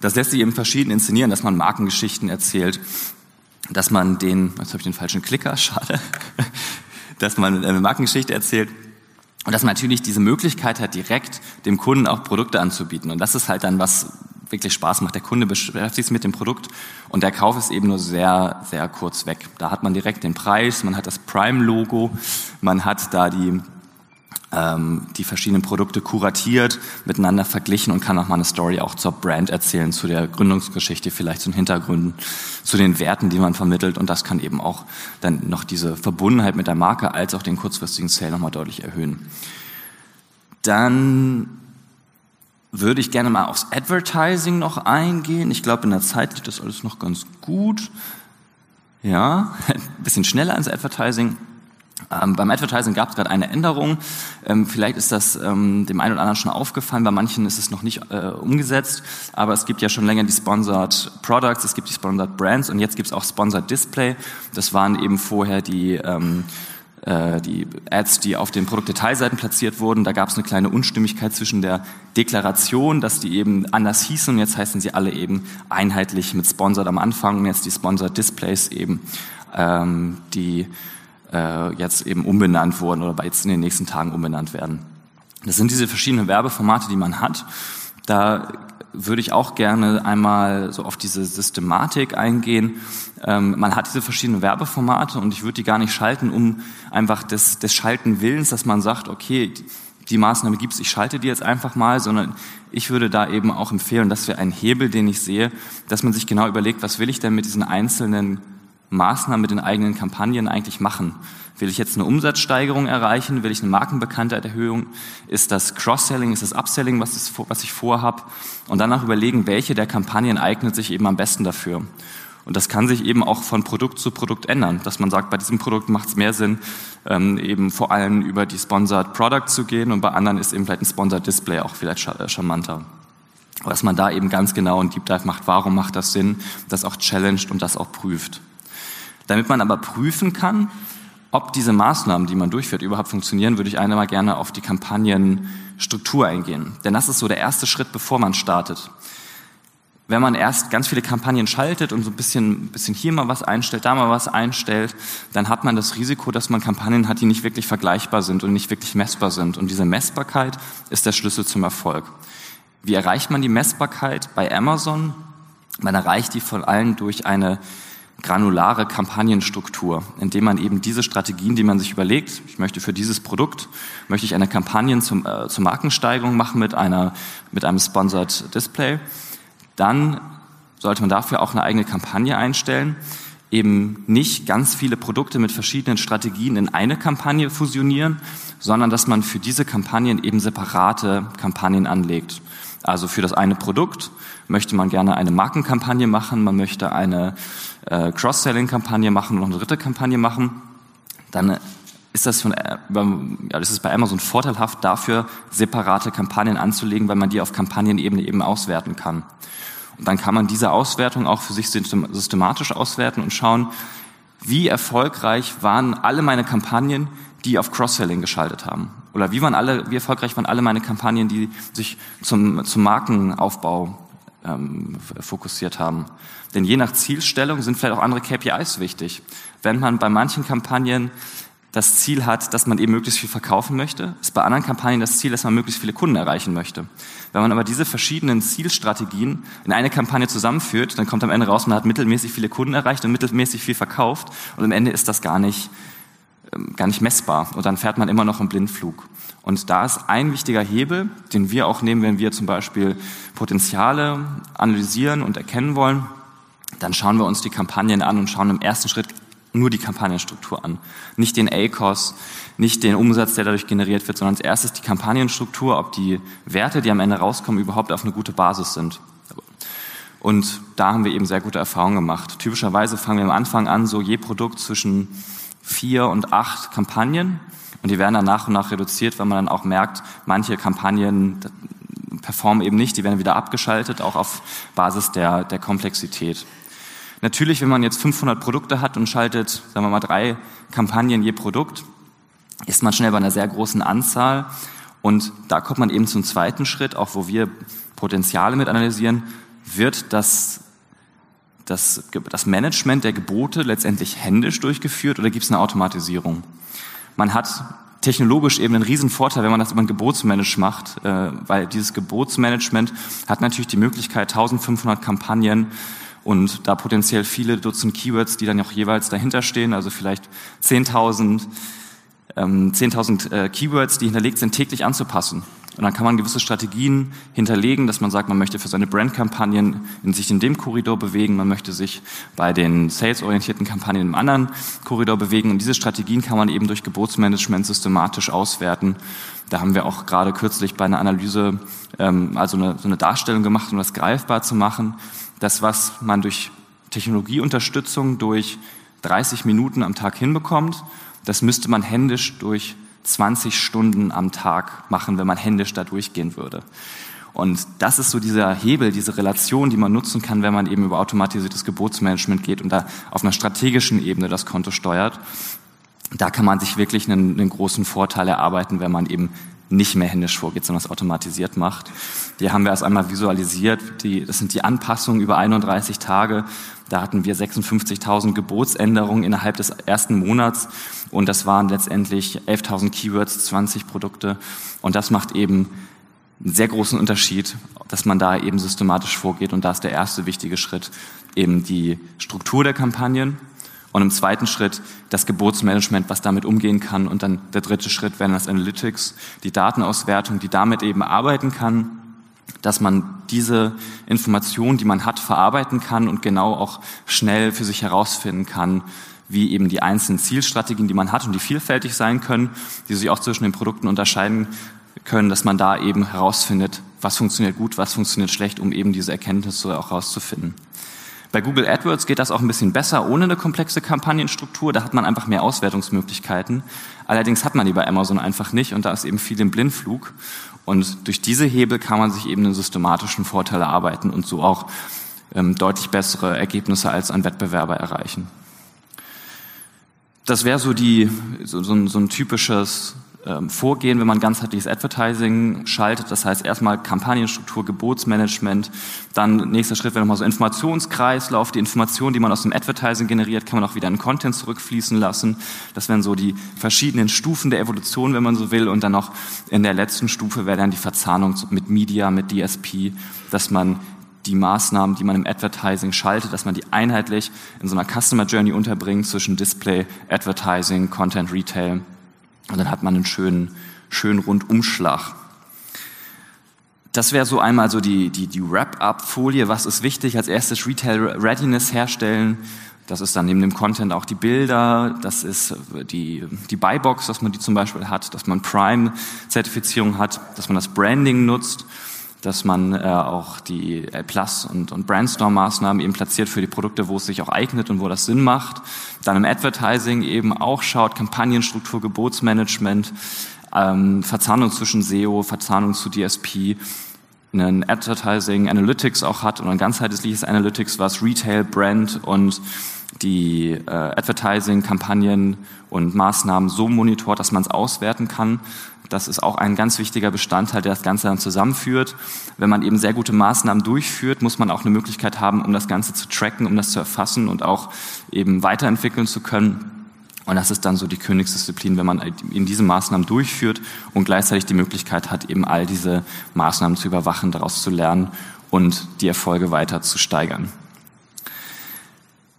Das lässt sich eben verschieden inszenieren, dass man Markengeschichten erzählt, dass man den, jetzt habe ich den falschen Klicker, (laughs) schade, dass man eine Markengeschichte erzählt und dass man natürlich diese Möglichkeit hat, direkt dem Kunden auch Produkte anzubieten. Und das ist halt dann was wirklich Spaß macht. Der Kunde beschäftigt sich mit dem Produkt und der Kauf ist eben nur sehr, sehr kurz weg. Da hat man direkt den Preis, man hat das Prime-Logo, man hat da die die verschiedenen Produkte kuratiert, miteinander verglichen und kann auch mal eine Story auch zur Brand erzählen, zu der Gründungsgeschichte, vielleicht zu den Hintergründen, zu den Werten, die man vermittelt. Und das kann eben auch dann noch diese Verbundenheit mit der Marke als auch den kurzfristigen Sale nochmal deutlich erhöhen. Dann würde ich gerne mal aufs Advertising noch eingehen. Ich glaube, in der Zeit geht das alles noch ganz gut. Ja, (laughs) ein bisschen schneller ins Advertising. Ähm, beim Advertising gab es gerade eine Änderung. Ähm, vielleicht ist das ähm, dem einen oder anderen schon aufgefallen. Bei manchen ist es noch nicht äh, umgesetzt. Aber es gibt ja schon länger die Sponsored Products, es gibt die Sponsored Brands und jetzt gibt es auch Sponsored Display. Das waren eben vorher die ähm, äh, die Ads, die auf den Produktdetailseiten platziert wurden. Da gab es eine kleine Unstimmigkeit zwischen der Deklaration, dass die eben anders hießen und jetzt heißen sie alle eben einheitlich mit Sponsored am Anfang und jetzt die Sponsored Displays eben ähm, die äh, jetzt eben umbenannt wurden oder jetzt in den nächsten Tagen umbenannt werden. Das sind diese verschiedenen Werbeformate, die man hat. Da würde ich auch gerne einmal so auf diese Systematik eingehen. Ähm, man hat diese verschiedenen Werbeformate und ich würde die gar nicht schalten, um einfach des, des Schalten Willens, dass man sagt, okay, die Maßnahme gibt's, ich schalte die jetzt einfach mal, sondern ich würde da eben auch empfehlen, dass wir einen Hebel, den ich sehe, dass man sich genau überlegt, was will ich denn mit diesen einzelnen Maßnahmen mit den eigenen Kampagnen eigentlich machen? Will ich jetzt eine Umsatzsteigerung erreichen? Will ich eine Markenbekanntheiterhöhung? Ist das Cross-Selling? Ist das Upselling, was, ist, was ich vorhab? Und danach überlegen, welche der Kampagnen eignet sich eben am besten dafür. Und das kann sich eben auch von Produkt zu Produkt ändern, dass man sagt, bei diesem Produkt macht es mehr Sinn, ähm, eben vor allem über die Sponsored Product zu gehen und bei anderen ist eben vielleicht ein Sponsored Display auch vielleicht charmanter. dass man da eben ganz genau einen Deep Dive macht, warum macht das Sinn, das auch challenged und das auch prüft. Damit man aber prüfen kann, ob diese Maßnahmen, die man durchführt, überhaupt funktionieren, würde ich einmal gerne auf die Kampagnenstruktur eingehen. Denn das ist so der erste Schritt, bevor man startet. Wenn man erst ganz viele Kampagnen schaltet und so ein bisschen, bisschen hier mal was einstellt, da mal was einstellt, dann hat man das Risiko, dass man Kampagnen hat, die nicht wirklich vergleichbar sind und nicht wirklich messbar sind. Und diese Messbarkeit ist der Schlüssel zum Erfolg. Wie erreicht man die Messbarkeit bei Amazon? Man erreicht die vor allem durch eine granulare Kampagnenstruktur, indem man eben diese Strategien, die man sich überlegt, ich möchte für dieses Produkt, möchte ich eine Kampagne zum, äh, zur Markensteigerung machen mit, einer, mit einem Sponsored Display, dann sollte man dafür auch eine eigene Kampagne einstellen, eben nicht ganz viele Produkte mit verschiedenen Strategien in eine Kampagne fusionieren, sondern dass man für diese Kampagnen eben separate Kampagnen anlegt. Also für das eine Produkt möchte man gerne eine Markenkampagne machen, man möchte eine äh, Cross-Selling-Kampagne machen und noch eine dritte Kampagne machen, dann ist das, von, äh, ja, das ist bei Amazon vorteilhaft dafür, separate Kampagnen anzulegen, weil man die auf Kampagnenebene eben auswerten kann. Und dann kann man diese Auswertung auch für sich systematisch auswerten und schauen, wie erfolgreich waren alle meine Kampagnen, die auf Cross-Selling geschaltet haben. Oder wie, waren alle, wie erfolgreich waren alle meine Kampagnen, die sich zum, zum Markenaufbau ähm, fokussiert haben. Denn je nach Zielstellung sind vielleicht auch andere KPIs wichtig. Wenn man bei manchen Kampagnen das Ziel hat, dass man eben möglichst viel verkaufen möchte, ist bei anderen Kampagnen das Ziel, dass man möglichst viele Kunden erreichen möchte. Wenn man aber diese verschiedenen Zielstrategien in eine Kampagne zusammenführt, dann kommt am Ende raus, man hat mittelmäßig viele Kunden erreicht und mittelmäßig viel verkauft und am Ende ist das gar nicht, gar nicht messbar und dann fährt man immer noch im Blindflug. Und da ist ein wichtiger Hebel, den wir auch nehmen, wenn wir zum Beispiel Potenziale analysieren und erkennen wollen, dann schauen wir uns die Kampagnen an und schauen im ersten Schritt nur die Kampagnenstruktur an. Nicht den ACOS, nicht den Umsatz, der dadurch generiert wird, sondern als erstes die Kampagnenstruktur, ob die Werte, die am Ende rauskommen, überhaupt auf eine gute Basis sind. Und da haben wir eben sehr gute Erfahrungen gemacht. Typischerweise fangen wir am Anfang an, so je Produkt zwischen vier und acht Kampagnen. Und die werden dann nach und nach reduziert, weil man dann auch merkt, manche Kampagnen performen eben nicht, die werden wieder abgeschaltet, auch auf Basis der, der Komplexität. Natürlich, wenn man jetzt 500 Produkte hat und schaltet, sagen wir mal, drei Kampagnen je Produkt, ist man schnell bei einer sehr großen Anzahl. Und da kommt man eben zum zweiten Schritt, auch wo wir Potenziale mit analysieren. wird das, das, das Management der Gebote letztendlich händisch durchgeführt oder gibt es eine Automatisierung? Man hat technologisch eben einen riesen Vorteil, wenn man das über ein Gebotsmanagement macht, äh, weil dieses Gebotsmanagement hat natürlich die Möglichkeit, 1500 Kampagnen und da potenziell viele Dutzend Keywords, die dann auch jeweils dahinter stehen, also vielleicht 10.000 ähm, 10.000 äh, Keywords, die hinterlegt sind, täglich anzupassen. Und dann kann man gewisse Strategien hinterlegen, dass man sagt, man möchte für seine Brandkampagnen in sich in dem Korridor bewegen, man möchte sich bei den salesorientierten Kampagnen im anderen Korridor bewegen. Und diese Strategien kann man eben durch Gebotsmanagement systematisch auswerten. Da haben wir auch gerade kürzlich bei einer Analyse ähm, also eine, so eine Darstellung gemacht, um das greifbar zu machen. Das, was man durch Technologieunterstützung durch 30 Minuten am Tag hinbekommt, das müsste man händisch durch 20 Stunden am Tag machen, wenn man händisch da durchgehen würde. Und das ist so dieser Hebel, diese Relation, die man nutzen kann, wenn man eben über automatisiertes Gebotsmanagement geht und da auf einer strategischen Ebene das Konto steuert. Da kann man sich wirklich einen, einen großen Vorteil erarbeiten, wenn man eben nicht mehr händisch vorgeht, sondern es automatisiert macht. Die haben wir erst einmal visualisiert. Die, das sind die Anpassungen über 31 Tage. Da hatten wir 56.000 Gebotsänderungen innerhalb des ersten Monats und das waren letztendlich 11.000 Keywords, 20 Produkte und das macht eben einen sehr großen Unterschied, dass man da eben systematisch vorgeht und da ist der erste wichtige Schritt eben die Struktur der Kampagnen und im zweiten Schritt das Gebotsmanagement, was damit umgehen kann und dann der dritte Schritt wären das Analytics, die Datenauswertung, die damit eben arbeiten kann dass man diese Informationen, die man hat, verarbeiten kann und genau auch schnell für sich herausfinden kann, wie eben die einzelnen Zielstrategien, die man hat und die vielfältig sein können, die sich auch zwischen den Produkten unterscheiden können, dass man da eben herausfindet, was funktioniert gut, was funktioniert schlecht, um eben diese Erkenntnisse auch herauszufinden. Bei Google AdWords geht das auch ein bisschen besser ohne eine komplexe Kampagnenstruktur. Da hat man einfach mehr Auswertungsmöglichkeiten. Allerdings hat man die bei Amazon einfach nicht und da ist eben viel im Blindflug. Und durch diese Hebel kann man sich eben einen systematischen Vorteil erarbeiten und so auch ähm, deutlich bessere Ergebnisse als ein Wettbewerber erreichen. Das wäre so die so, so, so ein typisches ähm, Vorgehen, wenn man ganzheitliches Advertising schaltet. Das heißt erstmal Kampagnenstruktur, Gebotsmanagement. Dann nächster Schritt wäre nochmal so Informationskreislauf. Die Informationen, die man aus dem Advertising generiert, kann man auch wieder in Content zurückfließen lassen. Das wären so die verschiedenen Stufen der Evolution, wenn man so will. Und dann noch in der letzten Stufe wäre dann die Verzahnung mit Media, mit DSP, dass man die Maßnahmen, die man im Advertising schaltet, dass man die einheitlich in so einer Customer Journey unterbringt zwischen Display, Advertising, Content, Retail und dann hat man einen schönen, schönen Rundumschlag. Das wäre so einmal so die, die, die Wrap-up-Folie. Was ist wichtig? Als erstes Retail Readiness herstellen. Das ist dann neben dem Content auch die Bilder, das ist die, die Buybox, dass man die zum Beispiel hat, dass man Prime-Zertifizierung hat, dass man das Branding nutzt dass man äh, auch die L Plus und, und Brandstorm-Maßnahmen eben platziert für die Produkte, wo es sich auch eignet und wo das Sinn macht. Dann im Advertising eben auch schaut, Kampagnenstruktur, Gebotsmanagement, ähm, Verzahnung zwischen SEO, Verzahnung zu DSP, einen Advertising Analytics auch hat und ein ganzheitliches Analytics, was Retail, Brand und die äh, Advertising-Kampagnen und Maßnahmen so monitort, dass man es auswerten kann. Das ist auch ein ganz wichtiger Bestandteil, der das Ganze dann zusammenführt. Wenn man eben sehr gute Maßnahmen durchführt, muss man auch eine Möglichkeit haben, um das Ganze zu tracken, um das zu erfassen und auch eben weiterentwickeln zu können. Und das ist dann so die Königsdisziplin, wenn man in diese Maßnahmen durchführt und gleichzeitig die Möglichkeit hat, eben all diese Maßnahmen zu überwachen, daraus zu lernen und die Erfolge weiter zu steigern.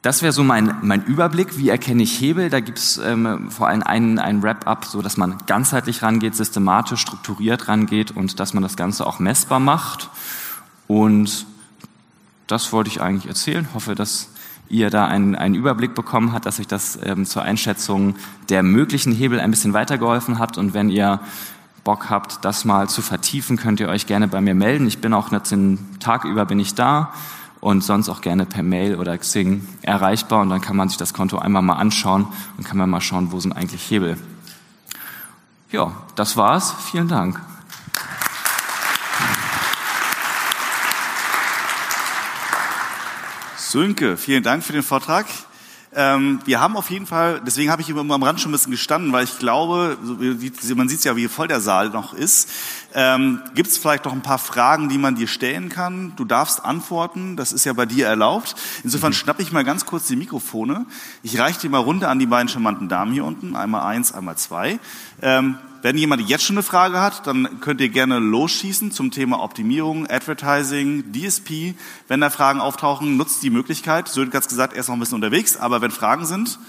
Das wäre so mein, mein Überblick. Wie erkenne ich Hebel? Da gibt's ähm, vor allem einen, einen Wrap-up, so dass man ganzheitlich rangeht, systematisch, strukturiert rangeht und dass man das Ganze auch messbar macht. Und das wollte ich eigentlich erzählen. Hoffe, dass ihr da einen, einen Überblick bekommen habt, dass euch das ähm, zur Einschätzung der möglichen Hebel ein bisschen weitergeholfen habt. Und wenn ihr Bock habt, das mal zu vertiefen, könnt ihr euch gerne bei mir melden. Ich bin auch den Tag über bin ich da und sonst auch gerne per Mail oder Xing erreichbar und dann kann man sich das Konto einmal mal anschauen und kann man mal schauen, wo sind eigentlich Hebel. Ja, das war's. Vielen Dank. Sönke, vielen Dank für den Vortrag. Ähm, wir haben auf jeden Fall, deswegen habe ich immer am Rand schon ein bisschen gestanden, weil ich glaube, man sieht ja, wie voll der Saal noch ist. Ähm, Gibt es vielleicht noch ein paar Fragen, die man dir stellen kann? Du darfst antworten, das ist ja bei dir erlaubt. Insofern mhm. schnappe ich mal ganz kurz die Mikrofone. Ich reiche die mal runter an die beiden charmanten Damen hier unten, einmal eins, einmal zwei. Ähm, wenn jemand jetzt schon eine Frage hat, dann könnt ihr gerne losschießen zum Thema Optimierung, Advertising, DSP. Wenn da Fragen auftauchen, nutzt die Möglichkeit. Södek hat gesagt, er ist noch ein bisschen unterwegs, aber wenn Fragen sind.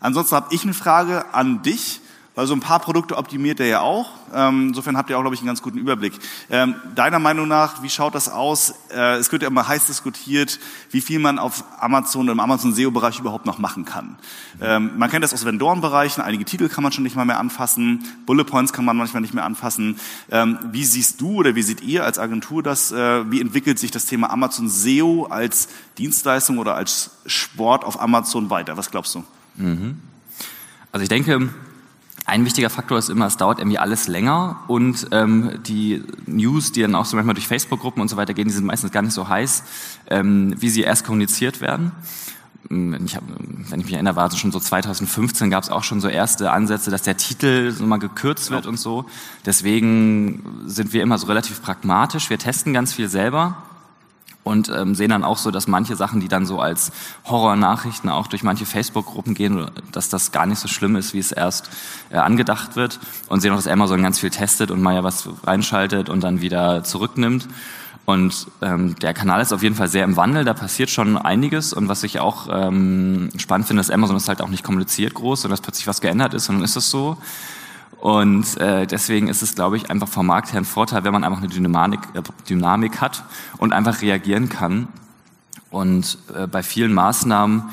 Ansonsten habe ich eine Frage an dich. Also ein paar Produkte optimiert er ja auch. Ähm, insofern habt ihr auch, glaube ich, einen ganz guten Überblick. Ähm, deiner Meinung nach, wie schaut das aus? Äh, es wird ja immer heiß diskutiert, wie viel man auf Amazon im Amazon SEO-Bereich überhaupt noch machen kann. Ähm, man kennt das aus Vendorenbereichen. Einige Titel kann man schon nicht mal mehr anfassen. Bullet Points kann man manchmal nicht mehr anfassen. Wie siehst du oder wie seht ihr als Agentur das? Äh, wie entwickelt sich das Thema Amazon SEO als Dienstleistung oder als Sport auf Amazon weiter? Was glaubst du? Mhm. Also ich denke, ein wichtiger Faktor ist immer, es dauert irgendwie alles länger und ähm, die News, die dann auch so manchmal durch Facebook-Gruppen und so weiter gehen, die sind meistens gar nicht so heiß, ähm, wie sie erst kommuniziert werden. Ähm, ich hab, wenn ich mich erinnere, war es schon so 2015 gab es auch schon so erste Ansätze, dass der Titel so mal gekürzt wird und so. Deswegen sind wir immer so relativ pragmatisch. Wir testen ganz viel selber und ähm, sehen dann auch so, dass manche Sachen, die dann so als Horror-Nachrichten auch durch manche Facebook-Gruppen gehen, dass das gar nicht so schlimm ist, wie es erst äh, angedacht wird und sehen auch, dass Amazon ganz viel testet und mal ja was reinschaltet und dann wieder zurücknimmt. Und ähm, der Kanal ist auf jeden Fall sehr im Wandel, da passiert schon einiges. Und was ich auch ähm, spannend finde, ist, Amazon ist halt auch nicht kommuniziert groß und dass plötzlich was geändert ist, sondern ist es so. Und äh, deswegen ist es, glaube ich, einfach vom Markt her ein Vorteil, wenn man einfach eine Dynamik, äh, Dynamik hat und einfach reagieren kann. Und äh, bei vielen Maßnahmen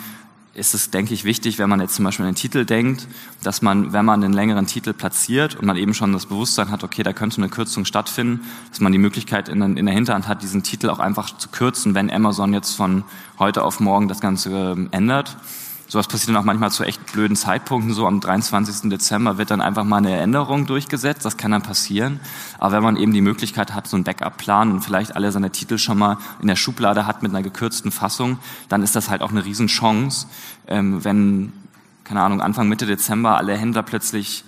ist es, denke ich, wichtig, wenn man jetzt zum Beispiel an den Titel denkt, dass man, wenn man einen längeren Titel platziert und man eben schon das Bewusstsein hat, okay, da könnte eine Kürzung stattfinden, dass man die Möglichkeit in, in der Hinterhand hat, diesen Titel auch einfach zu kürzen, wenn Amazon jetzt von heute auf morgen das Ganze äh, ändert. Sowas passiert dann auch manchmal zu echt blöden Zeitpunkten. So am 23. Dezember wird dann einfach mal eine Änderung durchgesetzt. Das kann dann passieren. Aber wenn man eben die Möglichkeit hat, so einen Backup-Plan und vielleicht alle seine Titel schon mal in der Schublade hat mit einer gekürzten Fassung, dann ist das halt auch eine Riesenchance, ähm, wenn, keine Ahnung, Anfang, Mitte Dezember alle Händler plötzlich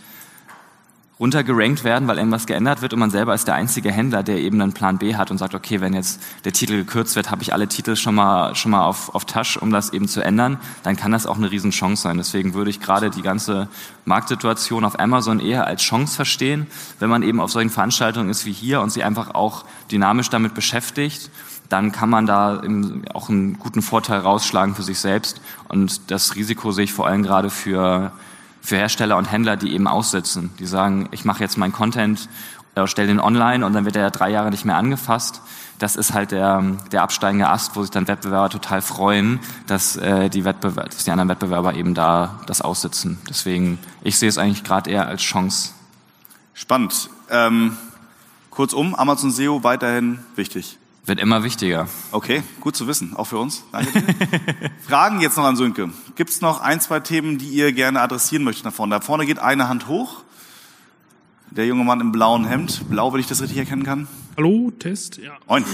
runtergerankt werden, weil irgendwas geändert wird und man selber ist der einzige Händler, der eben einen Plan B hat und sagt, okay, wenn jetzt der Titel gekürzt wird, habe ich alle Titel schon mal schon mal auf, auf Tasche, um das eben zu ändern, dann kann das auch eine Riesenchance sein. Deswegen würde ich gerade die ganze Marktsituation auf Amazon eher als Chance verstehen, wenn man eben auf solchen Veranstaltungen ist wie hier und sie einfach auch dynamisch damit beschäftigt dann kann man da auch einen guten Vorteil rausschlagen für sich selbst. Und das Risiko sehe ich vor allem gerade für für Hersteller und Händler, die eben aussetzen. Die sagen, ich mache jetzt meinen Content oder stelle den online und dann wird er drei Jahre nicht mehr angefasst. Das ist halt der, der absteigende Ast, wo sich dann Wettbewerber total freuen, dass, äh, die Wettbewerber, dass die anderen Wettbewerber eben da das aussitzen. Deswegen, ich sehe es eigentlich gerade eher als Chance. Spannend. Ähm, kurzum, Amazon SEO weiterhin wichtig. Wird immer wichtiger. Okay, gut zu wissen, auch für uns. Danke dir. (laughs) Fragen jetzt noch an Sönke. Gibt es noch ein, zwei Themen, die ihr gerne adressieren möchtet nach vorne? Da vorne geht eine Hand hoch. Der junge Mann im blauen Hemd. Blau, wenn ich das richtig erkennen kann. Hallo, Test. Ja. Moin.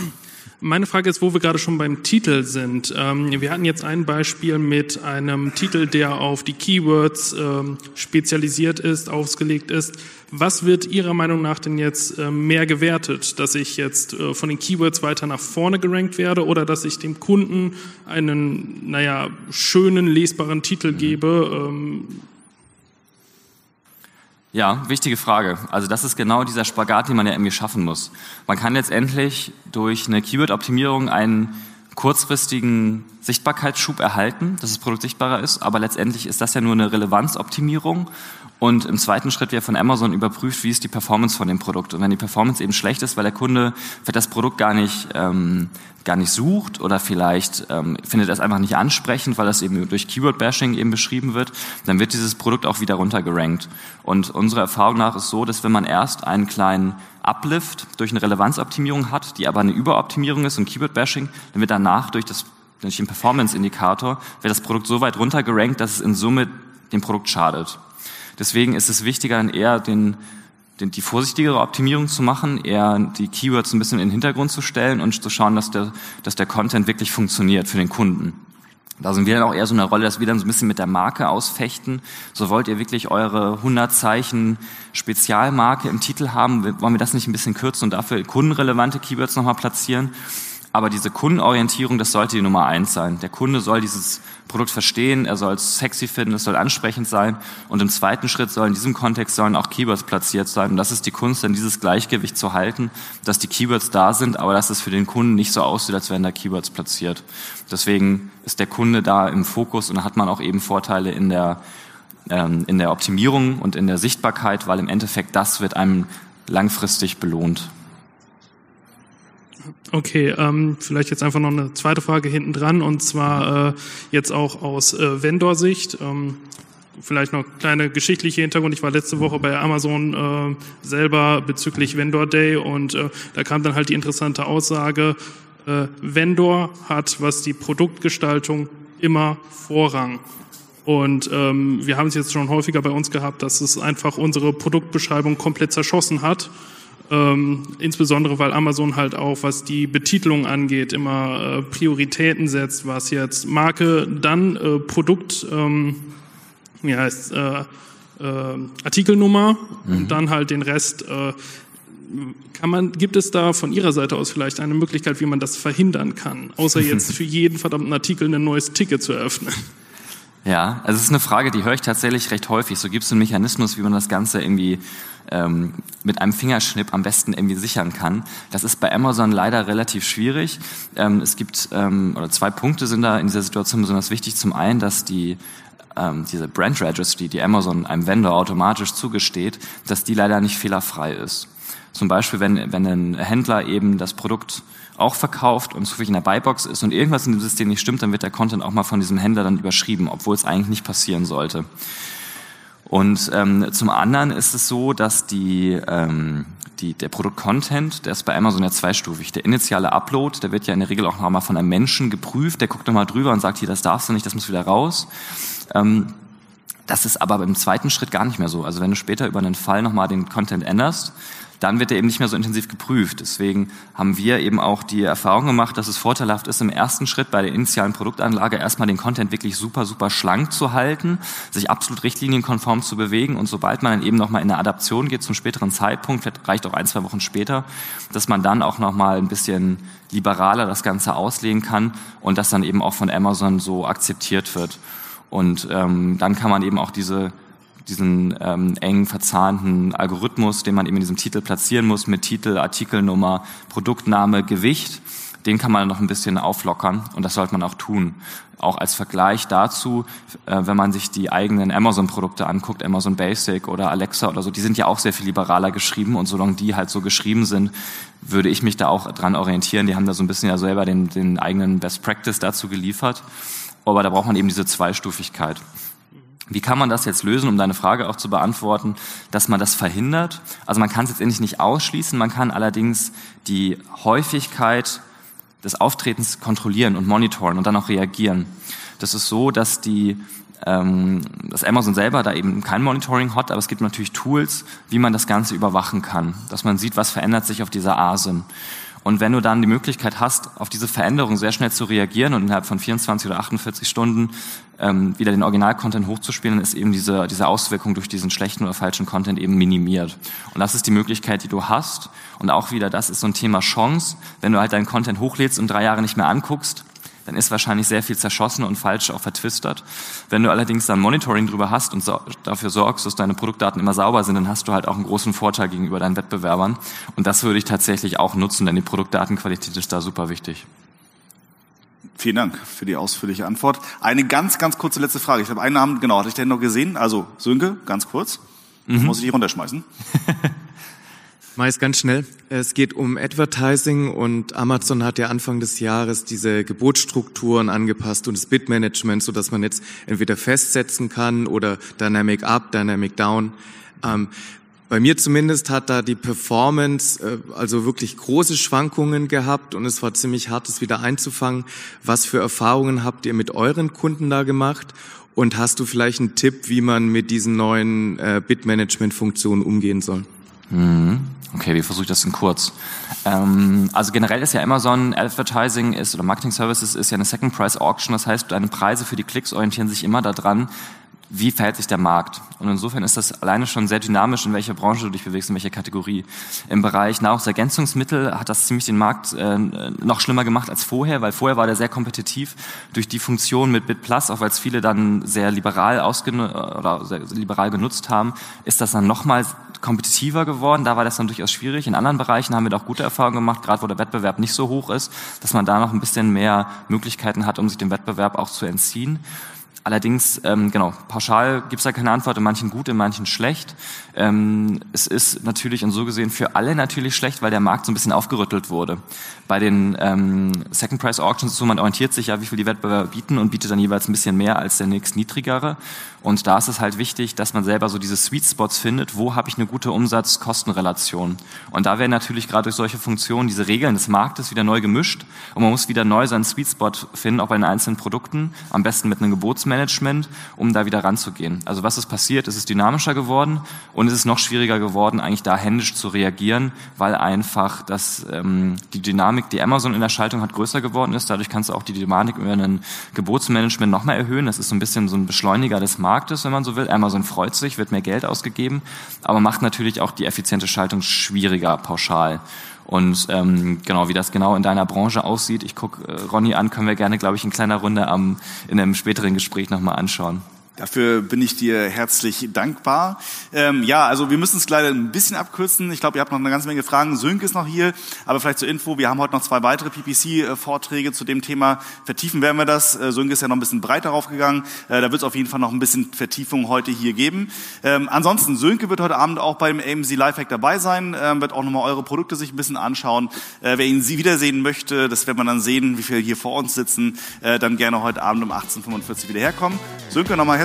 Meine Frage ist, wo wir gerade schon beim Titel sind. Ähm, wir hatten jetzt ein Beispiel mit einem Titel, der auf die Keywords ähm, spezialisiert ist, ausgelegt ist. Was wird Ihrer Meinung nach denn jetzt äh, mehr gewertet? Dass ich jetzt äh, von den Keywords weiter nach vorne gerankt werde oder dass ich dem Kunden einen, naja, schönen, lesbaren Titel gebe? Ja, wichtige Frage. Also das ist genau dieser Spagat, den man ja irgendwie schaffen muss. Man kann letztendlich durch eine Keyword-Optimierung einen kurzfristigen Sichtbarkeitsschub erhalten, dass das Produkt sichtbarer ist, aber letztendlich ist das ja nur eine Relevanzoptimierung und im zweiten Schritt wird von Amazon überprüft, wie ist die Performance von dem Produkt. Und wenn die Performance eben schlecht ist, weil der Kunde vielleicht das Produkt gar nicht, ähm, gar nicht sucht oder vielleicht ähm, findet er es einfach nicht ansprechend, weil das eben durch Keyword-Bashing eben beschrieben wird, dann wird dieses Produkt auch wieder runtergerankt. Und unserer Erfahrung nach ist so, dass wenn man erst einen kleinen Uplift durch eine Relevanzoptimierung hat, die aber eine Überoptimierung ist und Keyword-Bashing, dann wird danach durch das durch den Performance-Indikator wird das Produkt so weit runtergerankt, dass es in Summe dem Produkt schadet. Deswegen ist es wichtiger, eher den, den, die vorsichtigere Optimierung zu machen, eher die Keywords ein bisschen in den Hintergrund zu stellen und zu schauen, dass der, dass der Content wirklich funktioniert für den Kunden. Da sind wir dann auch eher so eine Rolle, dass wir dann so ein bisschen mit der Marke ausfechten. So wollt ihr wirklich eure 100 Zeichen Spezialmarke im Titel haben? Wollen wir das nicht ein bisschen kürzen und dafür kundenrelevante Keywords nochmal platzieren? Aber diese Kundenorientierung, das sollte die Nummer eins sein. Der Kunde soll dieses Produkt verstehen, er soll es sexy finden, es soll ansprechend sein. Und im zweiten Schritt sollen in diesem Kontext sollen auch Keywords platziert sein. Und das ist die Kunst, dann dieses Gleichgewicht zu halten, dass die Keywords da sind, aber dass es für den Kunden nicht so aussieht, als wären da Keywords platziert. Deswegen ist der Kunde da im Fokus und hat man auch eben Vorteile in der, ähm, in der Optimierung und in der Sichtbarkeit, weil im Endeffekt das wird einem langfristig belohnt. Okay, ähm, vielleicht jetzt einfach noch eine zweite Frage hinten dran und zwar äh, jetzt auch aus äh, Vendor-Sicht. Ähm, vielleicht noch kleine geschichtliche Hintergrund. Ich war letzte Woche bei Amazon äh, selber bezüglich Vendor Day und äh, da kam dann halt die interessante Aussage, äh, Vendor hat, was die Produktgestaltung immer Vorrang. Und ähm, wir haben es jetzt schon häufiger bei uns gehabt, dass es einfach unsere Produktbeschreibung komplett zerschossen hat. Ähm, insbesondere weil Amazon halt auch, was die Betitelung angeht, immer äh, Prioritäten setzt, was jetzt Marke, dann äh, Produkt, ähm, wie heißt äh, äh, Artikelnummer mhm. und dann halt den Rest. Äh, kann man, gibt es da von Ihrer Seite aus vielleicht eine Möglichkeit, wie man das verhindern kann, außer (laughs) jetzt für jeden verdammten Artikel ein neues Ticket zu eröffnen? Ja, also es ist eine Frage, die höre ich tatsächlich recht häufig. So gibt es einen Mechanismus, wie man das Ganze irgendwie ähm, mit einem Fingerschnipp am besten irgendwie sichern kann. Das ist bei Amazon leider relativ schwierig. Ähm, es gibt, ähm, oder zwei Punkte sind da in dieser Situation besonders wichtig. Zum einen, dass die ähm, diese Brand Registry, die Amazon einem Vendor automatisch zugesteht, dass die leider nicht fehlerfrei ist. Zum Beispiel, wenn, wenn ein Händler eben das Produkt auch verkauft und zufällig in der Buybox ist und irgendwas in dem System nicht stimmt, dann wird der Content auch mal von diesem Händler dann überschrieben, obwohl es eigentlich nicht passieren sollte. Und ähm, zum anderen ist es so, dass die, ähm, die, der Produkt-Content, der ist bei Amazon ja zweistufig. Der initiale Upload, der wird ja in der Regel auch nochmal von einem Menschen geprüft, der guckt nochmal drüber und sagt, hier, das darfst du nicht, das muss wieder raus. Ähm, das ist aber im zweiten Schritt gar nicht mehr so. Also wenn du später über einen Fall nochmal den Content änderst, dann wird er eben nicht mehr so intensiv geprüft. Deswegen haben wir eben auch die Erfahrung gemacht, dass es vorteilhaft ist, im ersten Schritt bei der initialen Produktanlage erstmal den Content wirklich super, super schlank zu halten, sich absolut richtlinienkonform zu bewegen und sobald man dann eben nochmal in eine Adaption geht zum späteren Zeitpunkt, vielleicht reicht auch ein, zwei Wochen später, dass man dann auch nochmal ein bisschen liberaler das Ganze auslegen kann und das dann eben auch von Amazon so akzeptiert wird. Und ähm, dann kann man eben auch diese diesen ähm, eng verzahnten Algorithmus, den man eben in diesem Titel platzieren muss, mit Titel, Artikelnummer, Produktname, Gewicht, den kann man noch ein bisschen auflockern und das sollte man auch tun. Auch als Vergleich dazu, äh, wenn man sich die eigenen Amazon-Produkte anguckt, Amazon Basic oder Alexa oder so, die sind ja auch sehr viel liberaler geschrieben und solange die halt so geschrieben sind, würde ich mich da auch dran orientieren. Die haben da so ein bisschen ja selber den, den eigenen Best Practice dazu geliefert. Aber da braucht man eben diese Zweistufigkeit. Wie kann man das jetzt lösen, um deine Frage auch zu beantworten, dass man das verhindert? Also man kann es jetzt endlich nicht ausschließen, man kann allerdings die Häufigkeit des Auftretens kontrollieren und monitoren und dann auch reagieren. Das ist so, dass die ähm, dass Amazon selber da eben kein Monitoring hat, aber es gibt natürlich Tools, wie man das Ganze überwachen kann, dass man sieht, was verändert sich auf dieser ASIN. Und wenn du dann die Möglichkeit hast, auf diese Veränderung sehr schnell zu reagieren und innerhalb von 24 oder 48 Stunden ähm, wieder den Original-Content hochzuspielen, ist eben diese, diese Auswirkung durch diesen schlechten oder falschen Content eben minimiert. Und das ist die Möglichkeit, die du hast. Und auch wieder, das ist so ein Thema Chance. Wenn du halt deinen Content hochlädst und drei Jahre nicht mehr anguckst, dann ist wahrscheinlich sehr viel zerschossen und falsch auch vertwistert. Wenn du allerdings dann Monitoring drüber hast und so, dafür sorgst, dass deine Produktdaten immer sauber sind, dann hast du halt auch einen großen Vorteil gegenüber deinen Wettbewerbern. Und das würde ich tatsächlich auch nutzen, denn die Produktdatenqualität ist da super wichtig. Vielen Dank für die ausführliche Antwort. Eine ganz, ganz kurze letzte Frage. Ich habe einen Namen, genau, hatte ich den noch gesehen? Also Sönke, ganz kurz. Mhm. Muss ich die runterschmeißen? (laughs) Meist ganz schnell. Es geht um Advertising und Amazon hat ja Anfang des Jahres diese Gebotsstrukturen angepasst und das Bitmanagement, so dass man jetzt entweder festsetzen kann oder Dynamic Up, Dynamic Down. Ähm, bei mir zumindest hat da die Performance äh, also wirklich große Schwankungen gehabt und es war ziemlich hart, es wieder einzufangen. Was für Erfahrungen habt ihr mit euren Kunden da gemacht? Und hast du vielleicht einen Tipp, wie man mit diesen neuen äh, Bitmanagement-Funktionen umgehen soll? Mhm. Okay, wie versuche ich das in kurz? Ähm, also generell ist ja Amazon Advertising ist oder Marketing Services ist ja eine Second Price Auction. Das heißt, deine Preise für die Klicks orientieren sich immer daran, wie verhält sich der Markt. Und insofern ist das alleine schon sehr dynamisch, in welcher Branche du dich bewegst, in welcher Kategorie. Im Bereich Nahrungsergänzungsmittel hat das ziemlich den Markt äh, noch schlimmer gemacht als vorher, weil vorher war der sehr kompetitiv durch die Funktion mit BitPlus, auch weil es viele dann sehr liberal ausgenu oder sehr liberal genutzt haben, ist das dann nochmal kompetitiver geworden. Da war das dann durchaus schwierig. In anderen Bereichen haben wir da auch gute Erfahrungen gemacht, gerade wo der Wettbewerb nicht so hoch ist, dass man da noch ein bisschen mehr Möglichkeiten hat, um sich dem Wettbewerb auch zu entziehen. Allerdings, ähm, genau, pauschal gibt es da keine Antwort, in manchen gut, in manchen schlecht. Ähm, es ist natürlich und so gesehen für alle natürlich schlecht, weil der Markt so ein bisschen aufgerüttelt wurde. Bei den ähm, Second Price Auctions ist so, man orientiert sich ja, wie viel die Wettbewerber bieten und bietet dann jeweils ein bisschen mehr als der nächst niedrigere. Und da ist es halt wichtig, dass man selber so diese Sweet Spots findet, wo habe ich eine gute Umsatz-Kosten-Relation. Und da werden natürlich gerade durch solche Funktionen diese Regeln des Marktes wieder neu gemischt und man muss wieder neu seinen Sweet Spot finden, auch bei den einzelnen Produkten, am besten mit einem Gebotsmanagement, um da wieder ranzugehen. Also was ist passiert? Es ist dynamischer geworden und es ist noch schwieriger geworden, eigentlich da händisch zu reagieren, weil einfach das, ähm, die Dynamik, die Amazon in der Schaltung hat, größer geworden ist. Dadurch kannst du auch die Dynamik über ein Gebotsmanagement nochmal erhöhen. Das ist so ein bisschen so ein Beschleuniger des. Marktes, wenn man so will. Amazon freut sich, wird mehr Geld ausgegeben, aber macht natürlich auch die effiziente Schaltung schwieriger pauschal. Und ähm, genau, wie das genau in deiner Branche aussieht, ich gucke äh, Ronny an, können wir gerne, glaube ich, in kleiner Runde am, in einem späteren Gespräch nochmal anschauen. Dafür bin ich dir herzlich dankbar. Ähm, ja, also wir müssen es leider ein bisschen abkürzen. Ich glaube, ihr habt noch eine ganze Menge Fragen. Sönke ist noch hier, aber vielleicht zur Info, wir haben heute noch zwei weitere PPC-Vorträge zu dem Thema. Vertiefen werden wir das. Äh, Sönke ist ja noch ein bisschen breiter aufgegangen. Äh, da wird es auf jeden Fall noch ein bisschen Vertiefung heute hier geben. Ähm, ansonsten, Sönke wird heute Abend auch beim AMC Lifehack dabei sein, ähm, wird auch nochmal eure Produkte sich ein bisschen anschauen. Äh, wer ihn sie wiedersehen möchte, das wird man dann sehen, wie viele hier vor uns sitzen, äh, dann gerne heute Abend um 18.45 Uhr wieder herkommen. Sönke, nochmal